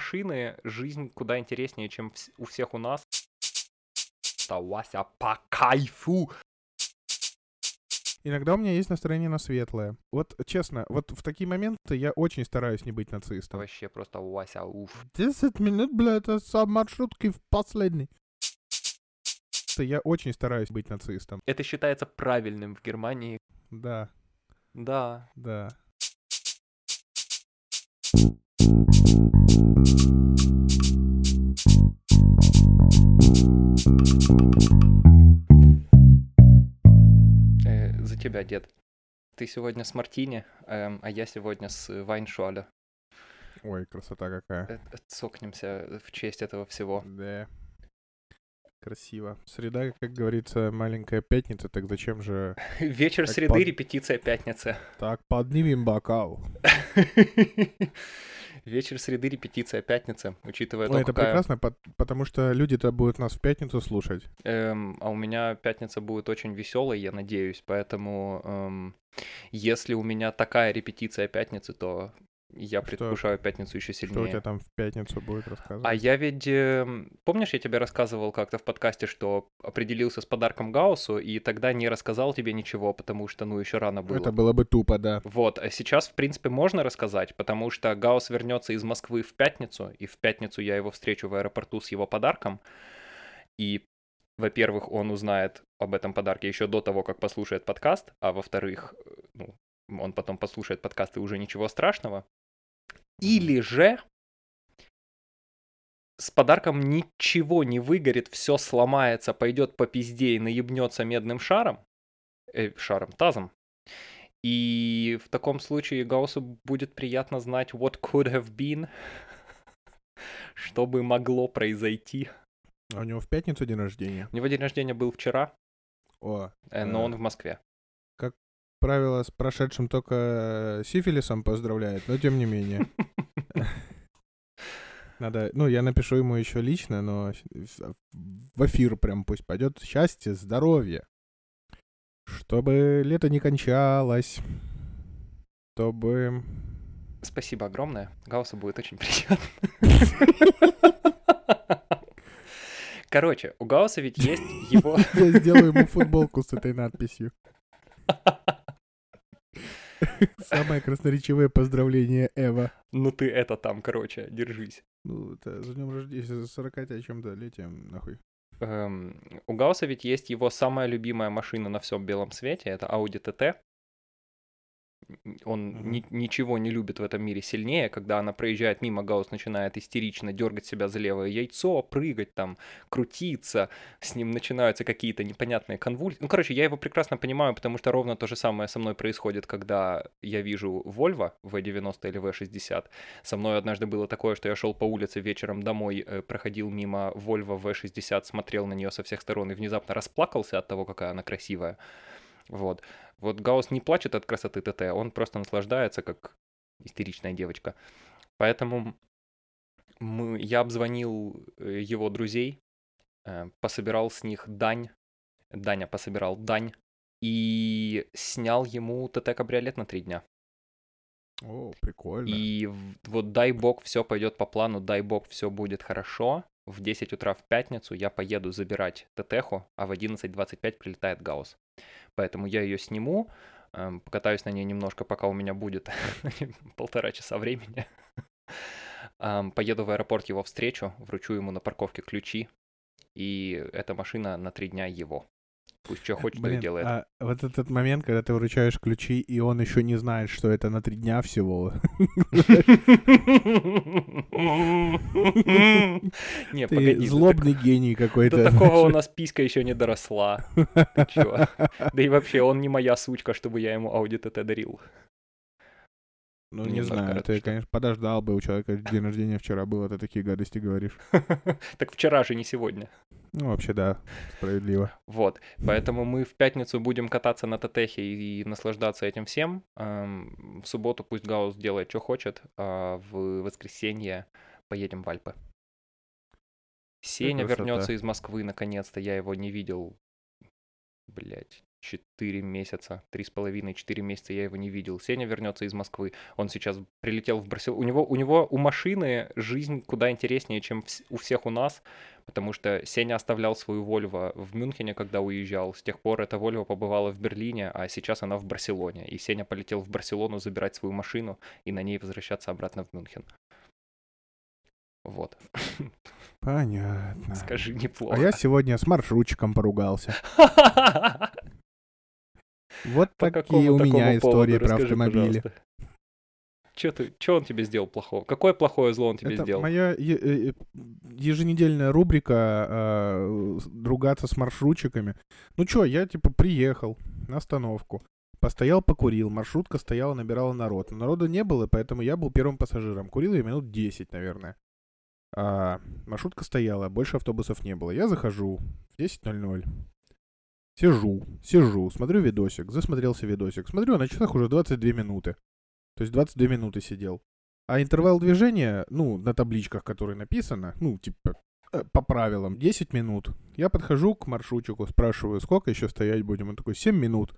машины жизнь куда интереснее, чем у всех у нас. Вася, по кайфу! Иногда у меня есть настроение на светлое. Вот честно, вот в такие моменты я очень стараюсь не быть нацистом. Вообще просто Вася, уф. 10 минут, бля, это сам маршрутки в последний. Я очень стараюсь быть нацистом. Это считается правильным в Германии. Да, Да. да. Тебя, дед. Ты сегодня с Мартини, эм, а я сегодня с Вайншуаля. Ой, красота какая. Э, э, Цокнемся в честь этого всего. Да. Красиво. Среда, как говорится, маленькая пятница, так зачем же... Вечер Как среды, под- репетиция пятницы. Так, поднимем бокал. Вечер среды, репетиция пятницы, учитывая Ой, то, это какая... прекрасно, пот- потому что люди-то будут нас в пятницу слушать. Эм, а у меня пятница будет очень веселой, я надеюсь, поэтому эм, если у меня такая репетиция пятницы, то я Что- предвкушаю пятницу еще Что у сильнее. тебя там в пятницу будет рассказывать? А я ведь... эм, Помнишь, я тебе рассказывал как-то в подкасте, что определился с подарком Гауссу, и тогда не рассказал тебе ничего, потому что, ну, еще рано было. Это было бы тупо, да. Вот, а сейчас, в принципе, можно рассказать, потому что Гаус вернется из Москвы в пятницу, и в пятницу я его встречу в аэропорту с его подарком. И, во-первых, он узнает об этом подарке еще до того, как послушает подкаст, а во-вторых, э, ну, он потом послушает подкаст и уже ничего страшного. Или же с подарком ничего не выгорит, все сломается, пойдет по пизде и наебнется медным шаром, э, шаром, тазом, и в таком случае Гауссу будет приятно знать what could have been, что бы могло произойти. А у него в пятницу день рождения. У него день рождения был вчера, О, э, но Э. он в Москве. правило, с прошедшим только сифилисом поздравляет, но тем не менее. Надо, ну, я напишу ему еще лично, но в эфир прям пусть пойдет. Счастье, здоровье. Чтобы лето не кончалось. Чтобы... Спасибо огромное. Гауссу будет очень приятно. Короче, у Гаусса ведь есть его... Я сделаю ему футболку с этой надписью. Самое красноречивое поздравление Эва. Ну ты это там, короче, держись. Ну, это за днем рождения, за 40 чем-то летием, нахуй. Эм, у Гаусса ведь есть его самая любимая машина на всем белом свете, это Audi TT. Он ни- ничего не любит в этом мире сильнее, когда она проезжает мимо, Гаус начинает истерично дергать себя за левое яйцо, прыгать там, крутиться, с ним начинаются какие-то непонятные конвульсии. Ну, короче, я его прекрасно понимаю, потому что ровно то же самое со мной происходит, когда я вижу Volvo V90 или V60. Со мной однажды было такое, что я шел по улице вечером домой, э, проходил мимо Volvo V60, смотрел на нее со всех сторон и внезапно расплакался от того, какая она красивая. Вот. Вот Гаус не плачет от красоты ТТ, он просто наслаждается, как истеричная девочка. Поэтому мы, я обзвонил э, его друзей, э, пособирал с них дань, Даня пособирал дань и снял ему ТТ-кабриолет на три дня. О, прикольно. И вот дай бог все пойдет по плану, дай бог все будет хорошо. В 10 утра в пятницу я поеду забирать ТТХу, а в 11.25 прилетает Гаус. Поэтому я ее сниму, эм, покатаюсь на ней немножко, пока у меня будет полтора часа времени. Поеду в аэропорт его встречу, вручу ему на парковке ключи, и эта машина на три дня его. Пусть что хочет, то и Блин, делает. а вот этот момент, когда ты вручаешь ключи, и он еще не знает, что это на три дня всего. Не, погоди. до злобный гений До какой-то. такого у нас писька еще не доросла. Да и вообще, он не моя сучка, чтобы я ему Audi TT дарил. Ну, не Немножко знаю, разве ты, что. конечно, подождал бы, у человека день рождения вчера был, а ты такие гадости говоришь. Так вчера же, не сегодня. Ну, вообще, да, справедливо. Вот, поэтому мы в пятницу будем кататься на ТТХе и наслаждаться этим всем. Эм, В субботу пусть Гаус делает, что хочет, а в воскресенье поедем в Альпы. Сеня вернется из Москвы, наконец-то, я его не видел, блять, 4 месяца, три с половиной, четыре месяца я его не видел. Сеня вернется из Москвы. Он сейчас прилетел в Барселону. У него, у него у машины жизнь куда интереснее, чем у всех у нас, потому что Сеня оставлял свою Вольво в Мюнхене, когда уезжал. С тех пор эта Вольво побывала в Берлине, а сейчас она в Барселоне. И Сеня полетел в Барселону забирать свою машину и на ней возвращаться обратно в Мюнхен. Вот. Понятно. Скажи, неплохо. А я сегодня с маршрутчиком поругался. Вот По такие у меня истории про Расскажи, автомобили. пожалуйста. Че ты, че он тебе сделал плохого? Какое плохое зло он тебе Это сделал? моя е- э, э, еженедельная рубрика э, с- ругаться с маршрутчиками. Ну чё, я типа приехал на остановку, постоял, покурил, маршрутка стояла, набирала народ. Народа не было, поэтому я был первым пассажиром. Курил я минут 10, наверное. А, маршрутка стояла, больше автобусов не было. Я захожу в 10.00. Сижу, сижу, смотрю видосик, засмотрелся видосик. Смотрю, на часах уже 22 минуты. То есть 22 минуты сидел. А интервал движения, ну, на табличках, которые написано, ну, типа, э, по правилам, 10 минут. Я подхожу к маршрутчику, спрашиваю, сколько еще стоять будем? Он такой, 7 минут.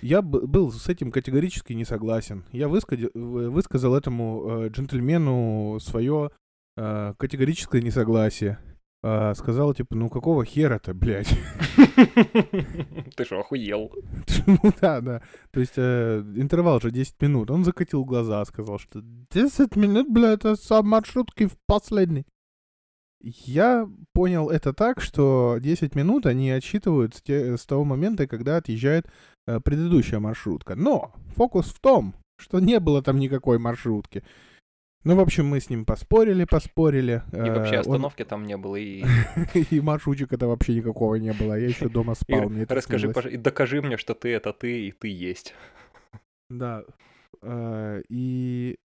Я был с этим категорически не согласен. Я выскади- в- высказал этому э, джентльмену свое э, категорическое несогласие. А, сказал, типа, ну какого хера-то, блядь? Ты что, охуел? Ну да, да. То есть э, интервал же 10 минут. Он закатил глаза, сказал, что 10 минут, бля, это сам маршрутки в последний. Я понял это так, что 10 минут они отсчитывают с, те- с того момента, когда отъезжает э, предыдущая маршрутка. Но фокус в том, что не было там никакой маршрутки. Ну, в общем, мы с ним поспорили, поспорили. И вообще Э, он- остановки там не было, и, И маршрутчика-то вообще никакого не было. Я еще дома спал. мне расскажи, пож- и докажи мне, что ты это ты, и ты есть. Да. Э, И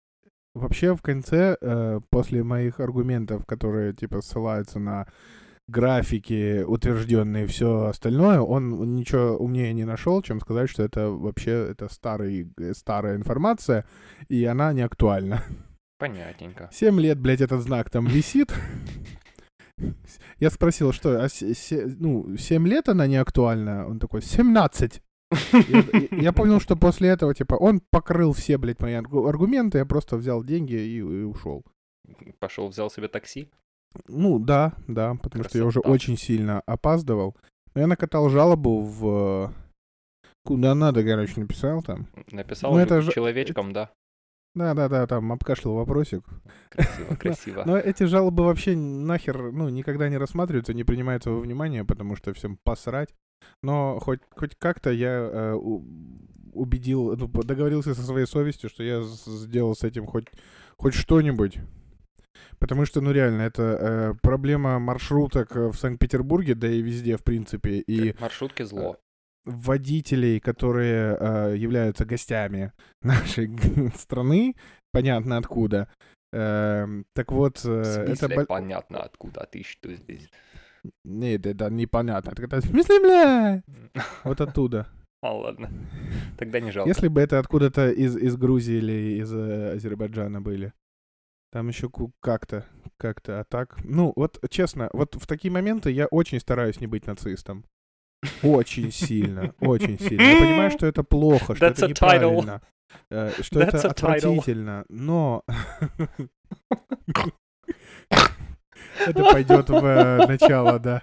вообще в конце, э, после моих аргументов, которые типа ссылаются на графики, утвержденные и все остальное, он ничего умнее не нашел, чем сказать, что это вообще это старый, старая информация, и она не актуальна. Понятненько. Семь лет, блядь, этот знак там висит. Я спросил, что, а се- се- ну, 7 лет она не актуальна? Он такой, 17. Я, я понял, что после этого, типа, он покрыл все, блядь, мои аргу- аргументы, я просто взял деньги и, и ушел. Пошел, взял себе такси. Ну, да, да, потому что я уже Красота. очень сильно опаздывал. Но я накатал жалобу в... Куда надо, короче, написал там. Написал Ну, это человечком, да. Да-да-да, там обкашлял вопросик. Красиво, красиво. Но эти жалобы вообще нахер, ну, никогда не рассматриваются, не принимаются во внимание, потому что всем посрать. Но хоть, хоть как-то я э, убедил, ну, договорился со своей совестью, что я сделал с этим хоть, хоть что-нибудь. Потому что, ну, реально, это э, проблема маршруток э, в Санкт-Петербурге, да и везде, в принципе, и Маршрутки зло. Водителей, которые э, являются гостями нашей страны, понятно откуда. Эм, так вот, э, это... понятно, откуда а ты что здесь. Нет, это непонятно. Это, в смысле, бля? Вот оттуда. А, ладно. Тогда не жалко. Если бы это откуда-то из, из Грузии или из э, Азербайджана были. Там еще как-то, как-то, а так... Ну, вот честно, вот в такие моменты я очень стараюсь не быть нацистом. Очень сильно, очень сильно. Я понимаю, что это плохо, что That's это неправильно, э, что That's это отвратительно, но... Это пойдет в э, начало, да.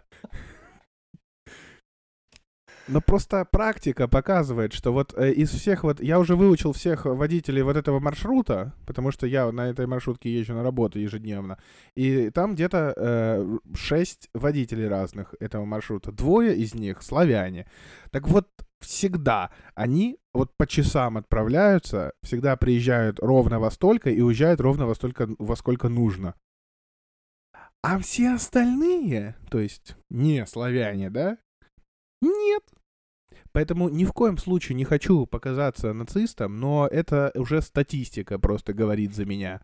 Но просто практика показывает, что вот э, из всех вот... Я уже выучил всех водителей вот этого маршрута, потому что я на этой маршрутке езжу на работу ежедневно. И там где-то э, шесть водителей разных этого маршрута. Двое из них славяне. Так вот, всегда они вот по часам отправляются, всегда приезжают ровно во столько и уезжают ровно во столько, во сколько нужно. А все остальные, то есть не славяне, да? Нет. Поэтому ни в коем случае не хочу показаться нацистом, но это уже статистика просто говорит за меня.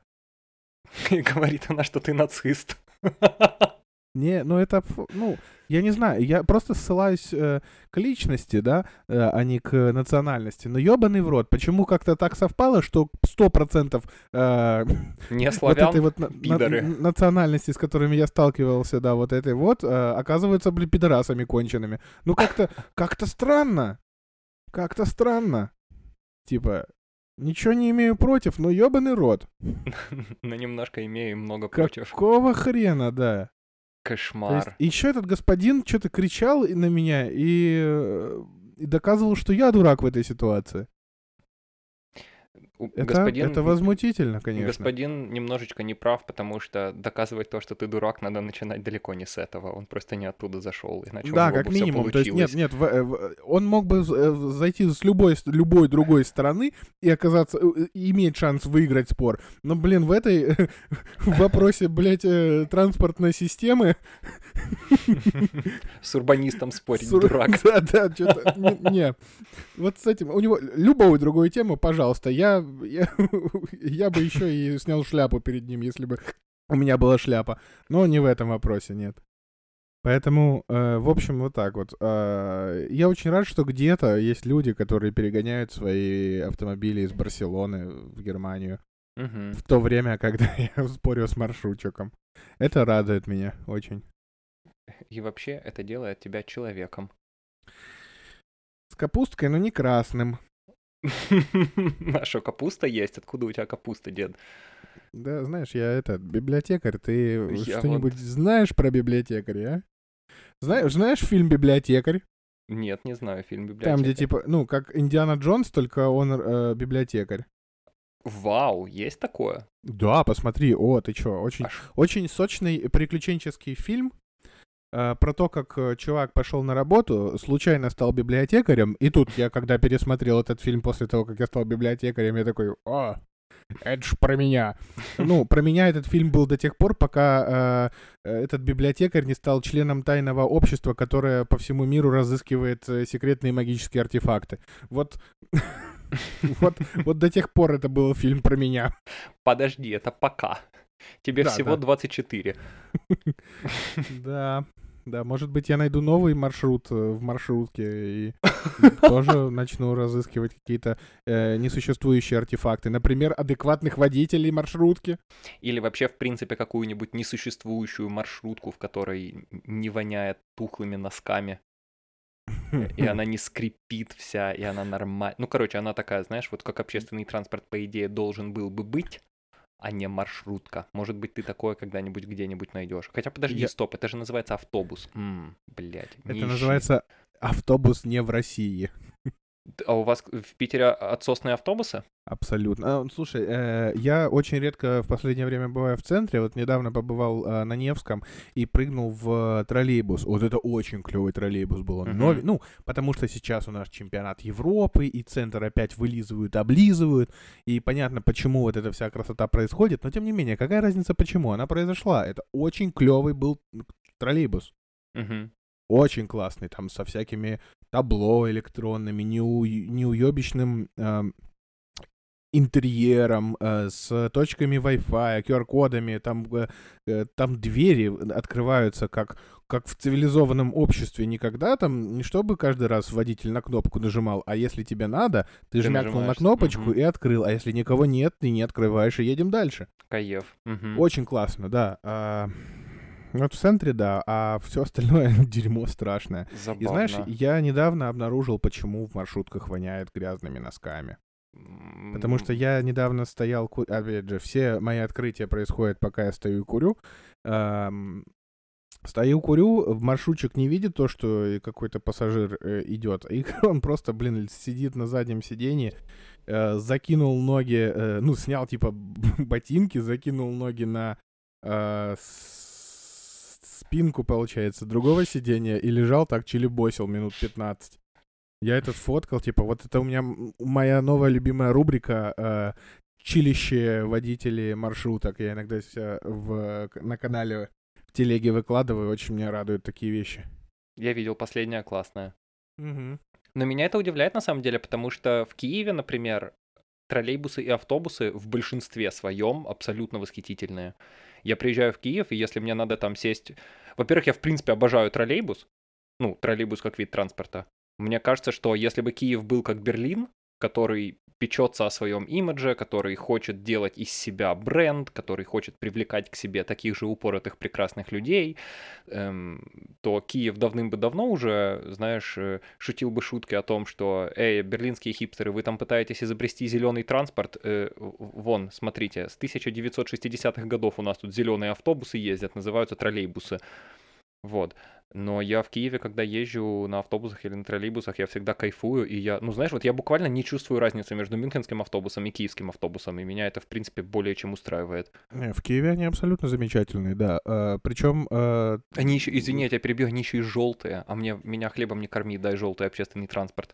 И говорит она, что ты нацист. Не, ну это, ну, я не знаю, я просто ссылаюсь э, к личности, да, э, а не к национальности. Но ебаный в рот, почему как-то так совпало, что 100% э, Не вот этой вот на- на- национальности, с которыми я сталкивался, да, вот этой вот, э, оказываются, блин, пидорасами конченными. Ну как-то, как-то странно. Как-то странно. Типа, ничего не имею против, но ёбаный рот. Но немножко имею и много против. Какого хрена, да. Кошмар. Еще этот господин что-то кричал на меня и, э, и доказывал, что я дурак в этой ситуации. Это, господин, это возмутительно, конечно. господин немножечко не прав, потому что доказывать то, что ты дурак, надо начинать далеко не с этого. Он просто не оттуда зашел, иначе у Да, него как бы минимум. То есть нет, нет, в- э, в- он мог бы э, зайти с любой, с любой другой стороны и оказаться, э, и иметь шанс выиграть спор. Но, блин, в этой в вопросе, блядь, э, транспортной системы С урбанистом спорить, Сур- дурак. Да, да, что-то... Не. Вот с этим... У него любую другую тему, пожалуйста. Я, я, я бы еще и снял шляпу перед ним, если бы у меня была шляпа. Но не в этом вопросе, нет. Поэтому, э, в общем, вот так вот. Э, я очень рад, что где-то есть люди, которые перегоняют свои автомобили из Барселоны в Германию Мгм. в то время, когда я спорю с маршрутчиком. Это радует меня очень. И вообще это делает тебя человеком. С капусткой, но не красным. А что, капуста есть? Откуда у тебя капуста, дед? Да, знаешь, я этот библиотекарь. Ты Я что-нибудь знаешь про библиотекаря? а? Знаешь, знаешь фильм Библиотекарь? Нет, не знаю, фильм Там, «Библиотека». где типа, ну, как Индиана Джонс, только он э, библиотекарь. Вау, есть такое? Да, посмотри, о, ты чё, очень, Аж- очень сочный приключенческий фильм про то, как э, чувак пошел на работу, случайно стал библиотекарем, и тут я, когда пересмотрел этот фильм после того, как я стал библиотекарем, я такой, о, это ж про меня. Ну, про меня этот фильм был до тех пор, пока э, э, этот библиотекарь не стал членом тайного общества, которое по всему миру разыскивает э, секретные магические артефакты. Вот, вот, вот до тех пор это был фильм про меня. Подожди, это пока. Тебе Да, всего да. 24. Да, да, может быть, я найду новый маршрут э, в маршрутке и тоже начну разыскивать какие-то э, несуществующие артефакты. Например, адекватных водителей маршрутки. Или вообще, в принципе, какую-нибудь несуществующую маршрутку, в которой не воняет тухлыми носками. И она не скрипит вся, и она нормальная. Ну, короче, она такая, знаешь, вот как общественный транспорт, по идее, должен был бы быть, а не маршрутка. Может быть, ты такое когда-нибудь где-нибудь найдешь. Хотя, подожди, Я- стоп, это же называется автобус. М, блядь, Это нищий. называется автобус не в России. А у вас в Питере отсосные автобусы? Абсолютно. А, Слушай, э, я очень редко в последнее время бываю в центре. Вот недавно побывал э, на Невском и прыгнул в троллейбус. Вот это очень клевый троллейбус был. Он новый. Ну, потому что сейчас у нас чемпионат Европы, и центр опять вылизывают, облизывают. И понятно, почему вот эта вся красота происходит. Но тем не менее, какая разница, почему она произошла? Это очень клевый был троллейбус. Очень классный, там со всякими табло электронными, неу- неуебищным эм, интерьером, э, с точками Wi-Fi, QR-кодами, там, э, э, там двери открываются как, как в цивилизованном обществе. Никогда там, не чтобы каждый раз водитель на кнопку нажимал, а если тебе надо, ты, Ты жмякнул на кнопочку мгм. и открыл, а если никого нет, ты не открываешь и едем дальше. Каев. Мгм. Очень классно, да. Вот в центре, да, а все остальное дерьмо страшное. И знаешь, Забавно. я недавно обнаружил, почему в маршрутках воняет грязными носками. Потому что я недавно стоял, ку- опять же, все мои открытия происходят, пока я стою и курю. Ам, Стою, курю, в маршрутчик не видит то, что какой-то пассажир э, идет. И он просто, блин, сидит на заднем сиденье, э, закинул ноги, э, ну, снял типа ботинки, закинул ноги на э, с- спинку, получается, другого сиденья и лежал так, чилибосил минут 15. Я этот фоткал, типа, вот это у меня моя новая любимая рубрика э, чилище водителей маршруток. Я иногда ся в, на канале в телеге выкладываю, очень меня радуют такие вещи. Я видел последнее классное. Угу. Но меня это удивляет на самом деле, потому что в Киеве, например, троллейбусы и автобусы в большинстве своем абсолютно восхитительные. Я приезжаю в Киев, и если мне надо там сесть... Во-первых, я в принципе обожаю троллейбус. Ну, троллейбус как вид транспорта. Мне кажется, что если бы Киев был как Берлин, который печется о своем имидже, который хочет делать из себя бренд, который хочет привлекать к себе таких же упоротых прекрасных людей, эм, то Киев давным бы давно уже, знаешь, э, шутил бы шутки о том, что, эй, берлинские хипстеры, вы там пытаетесь изобрести зеленый транспорт, э, вон, смотрите, с 1960-х годов у нас тут зеленые автобусы ездят, называются троллейбусы. Вот. Но я в Киеве, когда езжу на автобусах или на троллейбусах, я всегда кайфую, и я, ну знаешь, вот я буквально не чувствую разницы между мюнхенским автобусом и киевским автобусом, и меня это, в принципе, более чем устраивает. Не, в Киеве они абсолютно замечательные, да. А, причем... А... Они еще, извини, я тебя перебью, они еще и желтые, а мне, меня хлебом не корми, дай желтый общественный транспорт.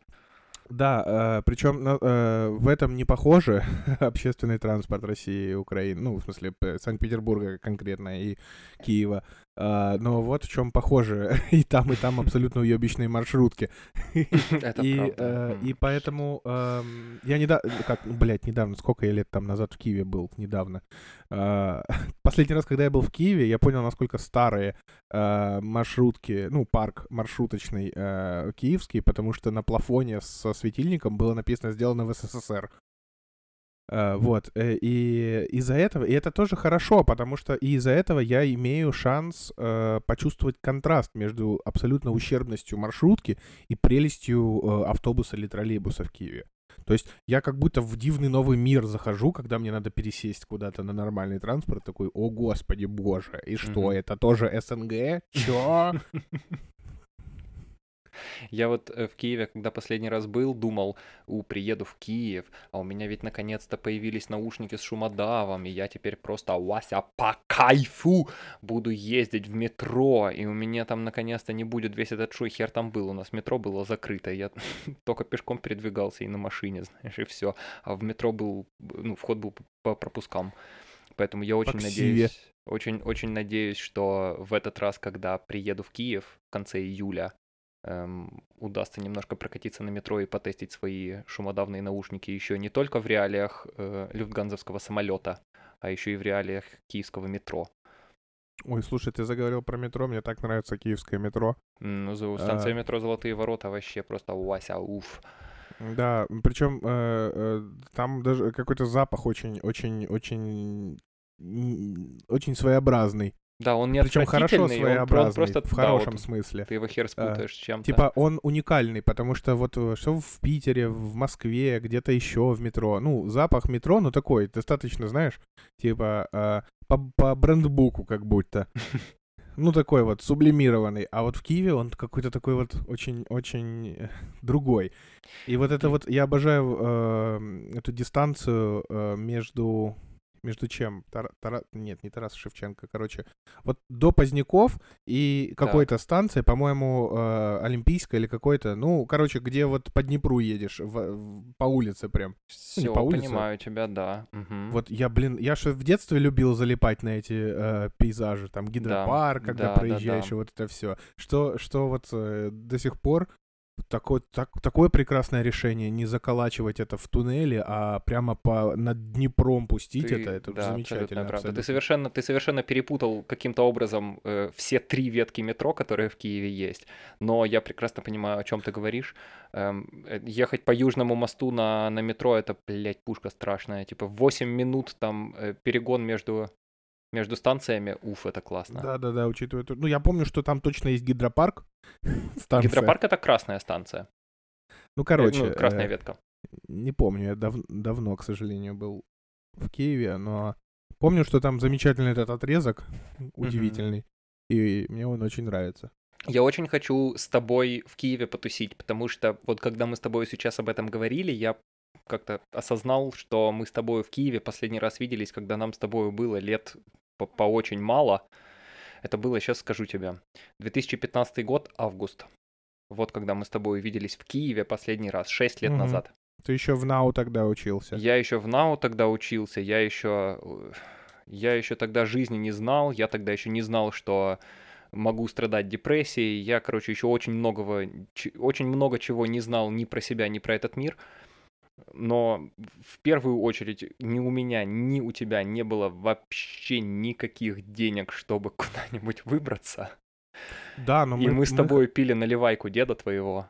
Да, э, причем э, в этом не похоже общественный транспорт России и Украины, ну, в смысле, Санкт-Петербурга конкретно и Киева. Uh, но вот в чем похоже. и там, и там абсолютно уебищные маршрутки. Это и. Uh, поэтому uh, я недавно, как, ну, блядь, недавно, сколько я лет там назад в Киеве был, недавно. Последний раз, когда я был в Киеве, я понял, насколько старые маршрутки, ну, парк маршруточный киевский, потому что на плафоне со светильником было написано «Сделано в СССР». Uh, вот, э, и из-за этого, и это тоже хорошо, потому что из-за этого я имею шанс uh, почувствовать контраст между абсолютно ущербностью маршрутки и прелестью uh, автобуса или троллейбуса в Киеве. То есть я как будто в дивный новый мир захожу, когда мне надо пересесть куда-то на нормальный транспорт, такой, о господи боже, и что, mm-hmm. это тоже СНГ? Чё? Я вот э, в Киеве, когда последний раз был, думал, у, приеду в Киев, а у меня ведь наконец-то появились наушники с шумодавом, и я теперь просто Вася по кайфу буду ездить в метро, и у меня там наконец-то не будет весь этот шой, хер там был, у нас метро было закрыто, я только пешком передвигался и на машине, знаешь, и все, а в метро был, ну, вход был по пропускам. Поэтому я очень надеюсь, очень, очень надеюсь, что в этот раз, когда приеду в Киев в конце июля, эм, удастся немножко прокатиться на метро и потестить свои шумодавные наушники еще не только в реалиях э, люфтганзовского самолета, а еще и в реалиях киевского метро. Ой, слушай, ты заговорил про метро, мне так нравится киевское метро. Ну, станция а... метро Золотые ворота вообще просто Вася, уф. Да, причем э, э, там даже какой-то запах очень, очень, очень, очень своеобразный. Да, он не Причем хорошо своеобразный, он, просто, в хорошем да, вот, смысле. Ты его хер спутаешь а, с чем-то. Типа он уникальный, потому что вот э, что в Питере, в Москве, где-то еще в метро. Ну, запах метро, ну такой, достаточно, знаешь, типа а, по, по брендбуку как будто. Ну, такой вот сублимированный. А вот в Киеве он какой-то такой вот очень-очень э, другой. И вот это вот, я обожаю э, эту дистанцию э, между между чем? Тар, Тара, нет, не Тарас Шевченко, короче. Вот до Поздняков и какой-то станции, по-моему, э, Олимпийская или какой-то, ну, короче, где вот по Днепру едешь, в, в, по улице прям. Все, ну, по улице. понимаю тебя, да. Угу. Вот я, блин, я же в детстве любил залипать на эти э, пейзажи, там гидропарк, да, когда да, проезжаешь, да, да. вот это все. Что, что вот э, до сих пор такое, так, такое прекрасное решение, не заколачивать это в туннеле, а прямо по, над Днепром пустить ты, это, это да, замечательно. Абсолютно правда. Ты совершенно, ты совершенно перепутал каким-то образом э, все три ветки метро, которые в Киеве есть. Но я прекрасно понимаю, о чем ты говоришь. Эм, э, ехать по Южному мосту на, на метро, это, блядь, пушка страшная. Типа 8 минут там э, перегон между между станциями, уф, это классно. Да-да-да, учитывая... Ну, я помню, что там точно есть гидропарк. Станция. Гидропарк — это красная станция. Ну, короче... Ну, красная э, ветка. Не помню, я дав- давно, к сожалению, был в Киеве, но помню, что там замечательный этот отрезок, удивительный, и мне он очень нравится. Я очень хочу с тобой в Киеве потусить, потому что вот когда мы с тобой сейчас об этом говорили, я как-то осознал, что мы с тобой в Киеве последний раз виделись, когда нам с тобой было лет по, по очень мало. Это было, сейчас скажу тебе, 2015 год, август. Вот когда мы с тобой виделись в Киеве последний раз, 6 лет угу. назад. Ты еще в НАУ тогда учился. Я еще в НАУ тогда учился, я еще... Я еще тогда жизни не знал, я тогда еще не знал, что могу страдать депрессией. Я, короче, еще очень многого, очень много чего не знал ни про себя, ни про этот мир но в первую очередь ни у меня, ни у тебя не было вообще никаких денег, чтобы куда-нибудь выбраться. Да, но И мы, мы с тобой мы... пили наливайку деда твоего.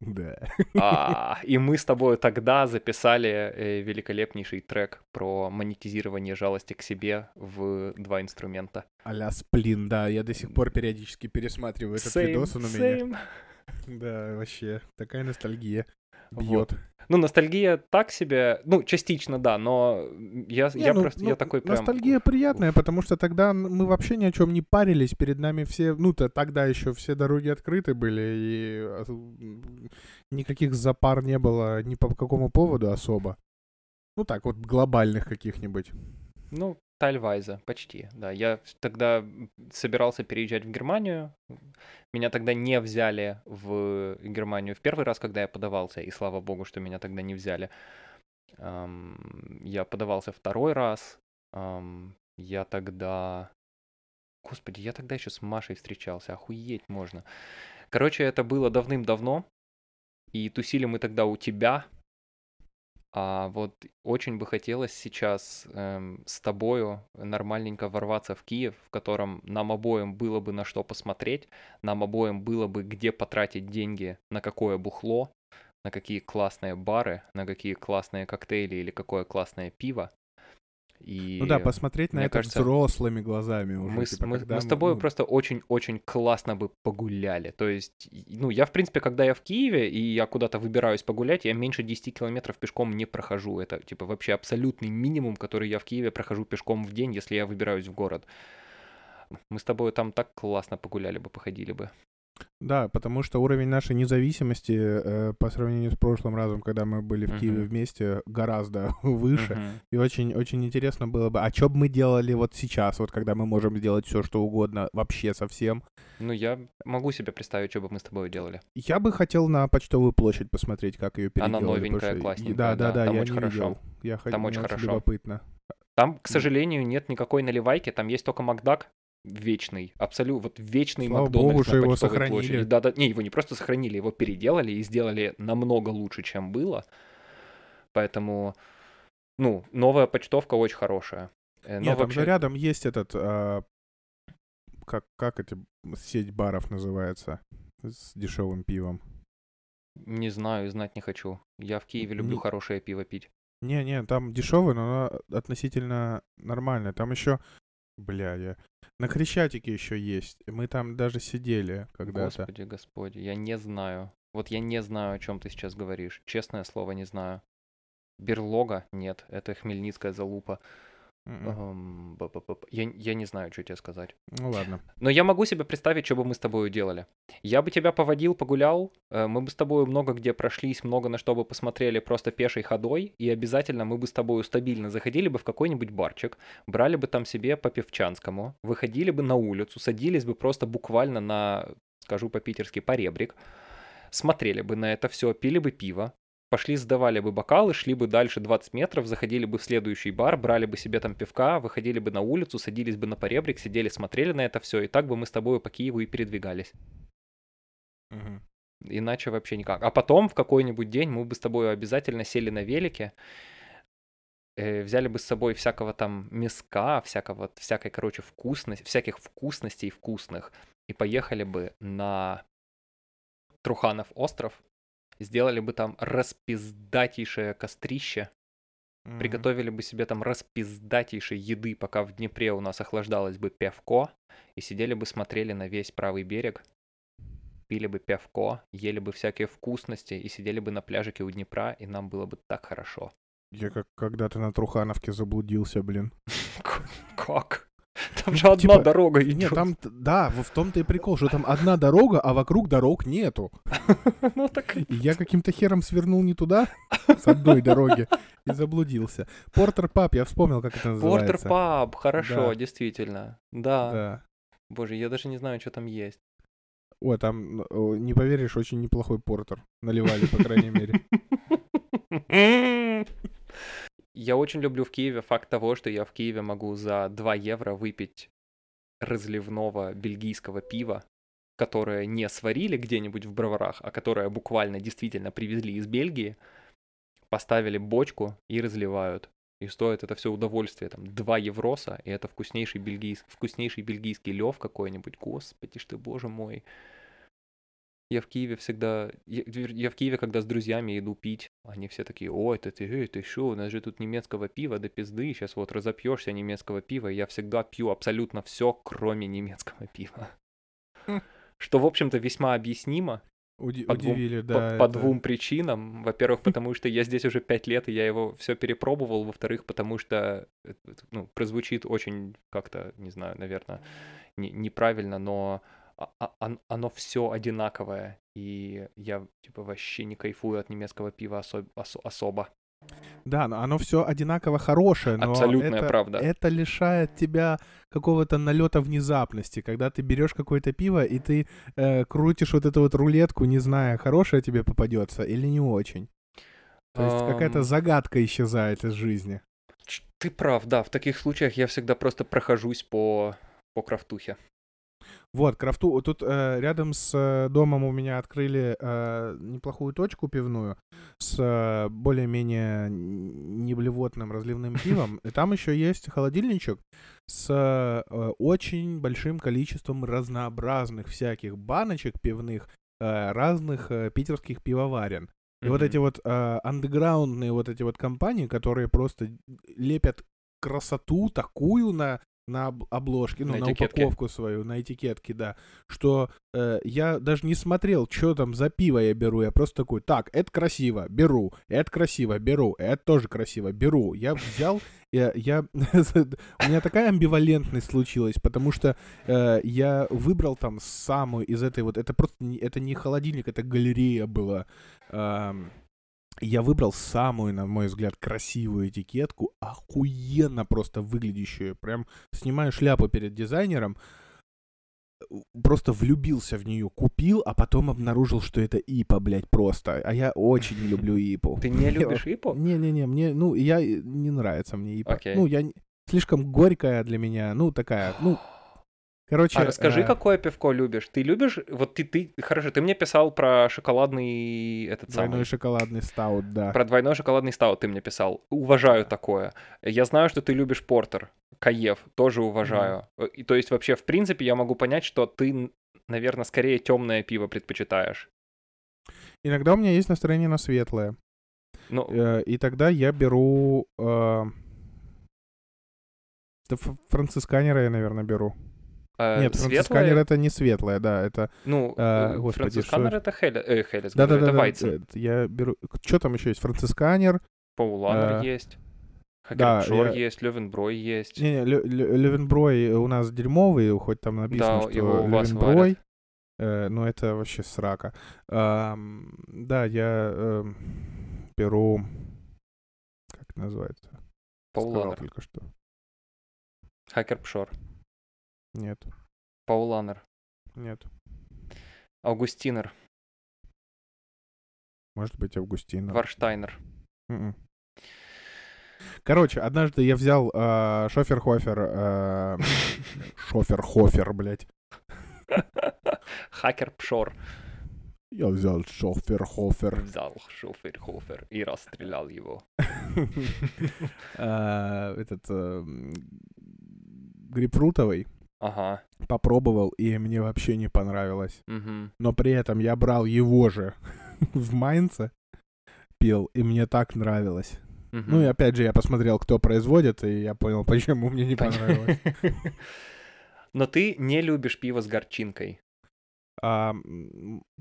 Да. А, и мы с тобой тогда записали э, великолепнейший трек про монетизирование жалости к себе в два инструмента. а сплин, да. Я до сих пор периодически пересматриваю этот Same, видос, он у меня. same. Да, вообще. Такая ностальгия Вот. бьет. Ну, ностальгия так себе, ну, частично, да, но я, Не, я ну, просто, ну, я такой прям... Ностальгия приятная, потому что тогда мы вообще ни о чем не парились, перед нами все, ну, то тогда еще все дороги открыты были, и м, никаких запар не было ни по какому поводу особо. Ну так вот, глобальных каких-нибудь. Ну, Тальвайза, почти, да. Я тогда собирался переезжать в Германию. Меня тогда не взяли в Германию в первый раз, когда я подавался, и слава богу, что меня тогда не взяли. Я подавался второй раз. Я тогда... Господи, я тогда еще с Машей встречался, охуеть можно. Короче, это было давным-давно, и тусили мы тогда у тебя, а вот очень бы хотелось сейчас эм, с тобою нормальненько ворваться в Киев, в котором нам обоим было бы на что посмотреть, нам обоим было бы где потратить деньги, на какое бухло, на какие классные бары, на какие классные коктейли или какое классное пиво. И Ну да, посмотреть на это кажется, взрослыми глазами уже. мы, с, типа, мы- мы с тобой ну, просто очень-очень классно бы погуляли. То есть, ну, я, в принципе, когда я в Киеве, и я куда-то выбираюсь погулять, я меньше 10 километров пешком не прохожу. Это, типа, вообще абсолютный минимум, который я в Киеве прохожу пешком в день, если я выбираюсь в город. Мы с тобой там так классно погуляли бы, походили бы. Да, потому что уровень нашей независимости э, по сравнению с прошлым разом, когда мы были в Киеве Мгм. вместе, гораздо выше. Мгм. И очень, очень интересно было бы, а что бы мы делали вот сейчас, вот когда мы можем сделать все, что угодно, вообще совсем. Ну, я могу себе представить, что бы мы с тобой делали. Я бы хотел на почтовую площадь посмотреть, как ее Она переделали. потому новенькая, что- классненькая, Да, да, да, да, там я очень не хорошо. видел. Я ходил, Там очень хорошо. любопытно. Там, к сожалению, нет никакой наливайки, там есть только Макдак вечный, абсолютно, вот вечный Слава Макдональдс богу, на что его сохранили. площади. Да, да, не, его не просто сохранили, его переделали и сделали намного лучше, чем было. Поэтому, ну, новая почтовка очень хорошая. Э, но Нет, там вообще- же рядом есть этот, а, как, как эти сеть баров называется, с дешевым пивом. Не знаю, знать не хочу. Я в Киеве люблю Не- хорошее пиво пить. Не-не, там дешевый, но оно относительно нормальное. Там еще, бля, я... На Хрещатике еще есть. Мы там даже сидели когда-то. Господи, господи, я не знаю. Вот я не знаю, о чем ты сейчас говоришь. Честное слово, не знаю. Берлога? Нет, это Хмельницкая залупа. Мгм. Ба-ба-ба-ба. Я, я не знаю, что тебе сказать. Ну ладно. Но я могу себе представить, что бы мы с тобой делали. Я бы тебя поводил, погулял, э, мы бы с тобой много где прошлись, много на что бы посмотрели просто пешей ходой, и обязательно мы бы с тобой стабильно заходили бы в какой-нибудь барчик, брали бы там себе по певчанскому, выходили бы на улицу, садились бы просто буквально на, скажу по-питерски, поребрик, смотрели бы на это все, пили бы пиво, пошли, сдавали бы бокалы, шли бы дальше 20 метров, заходили бы в следующий бар, брали бы себе там пивка, выходили бы на улицу, садились бы на поребрик, сидели, смотрели на это все, и так бы мы с тобой по Киеву и передвигались. Мгм. Иначе вообще никак. А потом в какой-нибудь день мы бы с тобой обязательно сели на велике, э, взяли бы с собой всякого там мяска, всякого, всякой, короче, вкусности, всяких вкусностей вкусных, и поехали бы на Труханов остров, сделали бы там распиздатейшее кострище, Мгм. приготовили бы себе там распиздатейшей еды, пока в Днепре у нас охлаждалось бы пивко, и сидели бы, смотрели на весь правый берег, пили бы пивко, ели бы всякие вкусности и сидели бы на пляжике у Днепра, и нам было бы так хорошо. Я как когда-то на Трухановке заблудился, блин. Как? Там же одна Типа, дорога Нет, идет. там, да, в том-то и прикол, что там одна дорога, а вокруг дорог нету. Ну так И я каким-то хером свернул не туда, с одной дороги, и заблудился. Портер Паб, я вспомнил, как это называется. Портер паб, хорошо, действительно. Да. Боже, я даже не знаю, что там есть. Ой, там, не поверишь, очень неплохой портер. Наливали, по крайней мере. Я очень люблю в Киеве факт того, что я в Киеве могу за 2 евро выпить разливного бельгийского пива, которое не сварили где-нибудь в броварах, а которое буквально действительно привезли из Бельгии, поставили бочку и разливают. И стоит это все удовольствие, там, 2 евроса, и это вкуснейший, бельгийс... вкуснейший бельгийский лев какой-нибудь. Господи ж ты, боже мой. Я в Киеве всегда... Я, я в Киеве, когда с друзьями иду пить, они все такие, ой, это ты, эй, ты шо, у нас же тут немецкого пива до пизды, сейчас вот разопьешься немецкого пива, и я всегда пью абсолютно все, кроме немецкого пива. Что, в общем-то, весьма объяснимо. Уди- По, двум, удивили, по- да. по это- двум причинам. Во-первых, потому что я здесь уже пять лет, и я его все перепробовал. Во-вторых, потому что, ну, прозвучит очень как-то, не знаю, наверное, не- неправильно, но оно все одинаковое. И я, типа, вообще не кайфую от немецкого пива осо- осо- особо. Да, но оно все одинаково хорошее, но Абсолютная это, правда. это лишает тебя какого-то налета внезапности, когда ты берешь какое-то пиво и ты э, крутишь вот эту вот рулетку, не зная, хорошее тебе попадется или не очень. То есть какая-то загадка исчезает из жизни. Ты прав, да, в таких случаях я всегда просто прохожусь по, по крафтухе. Вот, крафту. Тут э, рядом с э, домом у меня открыли э, неплохую точку пивную с э, более-менее неблевотным разливным пивом. И там еще есть холодильничек с э, очень большим количеством разнообразных всяких баночек пивных э, разных э, питерских пивоварен. И вот эти вот э, андеграундные вот эти вот компании, которые просто лепят красоту такую на на об- обложке, ну, На на, этикетке. упаковку свою, на этикетке, да, что э, я даже не смотрел, что там за пиво я беру, я просто такой, так, это красиво, беру, это красиво, беру, это тоже красиво, беру. Я взял, я, я у меня такая амбивалентность случилась, потому что э, я выбрал там самую из этой вот, это просто, не, это не холодильник, это галерея была. Ам, я выбрал самую, на мой взгляд, красивую этикетку, охуенно просто выглядящую. Прям снимаю шляпу перед дизайнером, э, просто влюбился в нее, купил, а потом обнаружил, что это ипа, блядь, просто. А я очень не люблю ипу. Ты не любишь ипу? Не-не-не, мне, ну, я, э, не нравится мне ипа. Ну, я, слишком горькая для меня, ну, такая, ну, короче... А расскажи, э, какое пивко любишь? Ты любишь, вот ты, ты, хорошо, ты мне писал про шоколадный этот Двойной самый, шоколадный стаут, да. про двойной шоколадный стаут ты мне писал. Уважаю такое. Я знаю, что ты любишь портер, каев, тоже уважаю. Э, И то есть вообще, в принципе, я могу понять, что ты, наверное, скорее темное пиво предпочитаешь. Иногда у меня есть настроение на светлое. Ну, Э, И тогда я беру... э, Да францисканера я, наверное, беру. Э, Нет, светлое- францисканер это не светлое, да, это... Ну, э, э, господи, францисканер что- это Хелес, э, Хелес, говорю, Да-да-да, это Вайцен. я беру... Что там еще есть? Францисканер. Пауланер э, есть. да, Хагерпшор я- есть, Левенброй есть. Не-не, Левенброй у нас дерьмовый, хоть там написано, Да, что его Левенброй. э, но это вообще срака. Ам, да, я эм, беру... Как называется? Сказал Пауланер. только что. Хакерпшор. Нет, Пауланер. нет. Аугустинер. Может быть, Августина. Варштайнер. Мгм. Короче, однажды я взял э, шофер-хофер, э, шофер-хофер, блядь. Хакерпшор. Я взял шофер-хофер. Взял шофер-хофер и расстрелял его. Э, Этот э, м, грейпфрутовый Ага. попробовал, и мне вообще не понравилось. Мгм. Но при этом я брал его же в Майнце, пил, и мне так нравилось. Мгм. Ну и опять же, я посмотрел, кто производит, и я понял, почему мне не понравилось. Но ты не любишь пиво с горчинкой. А,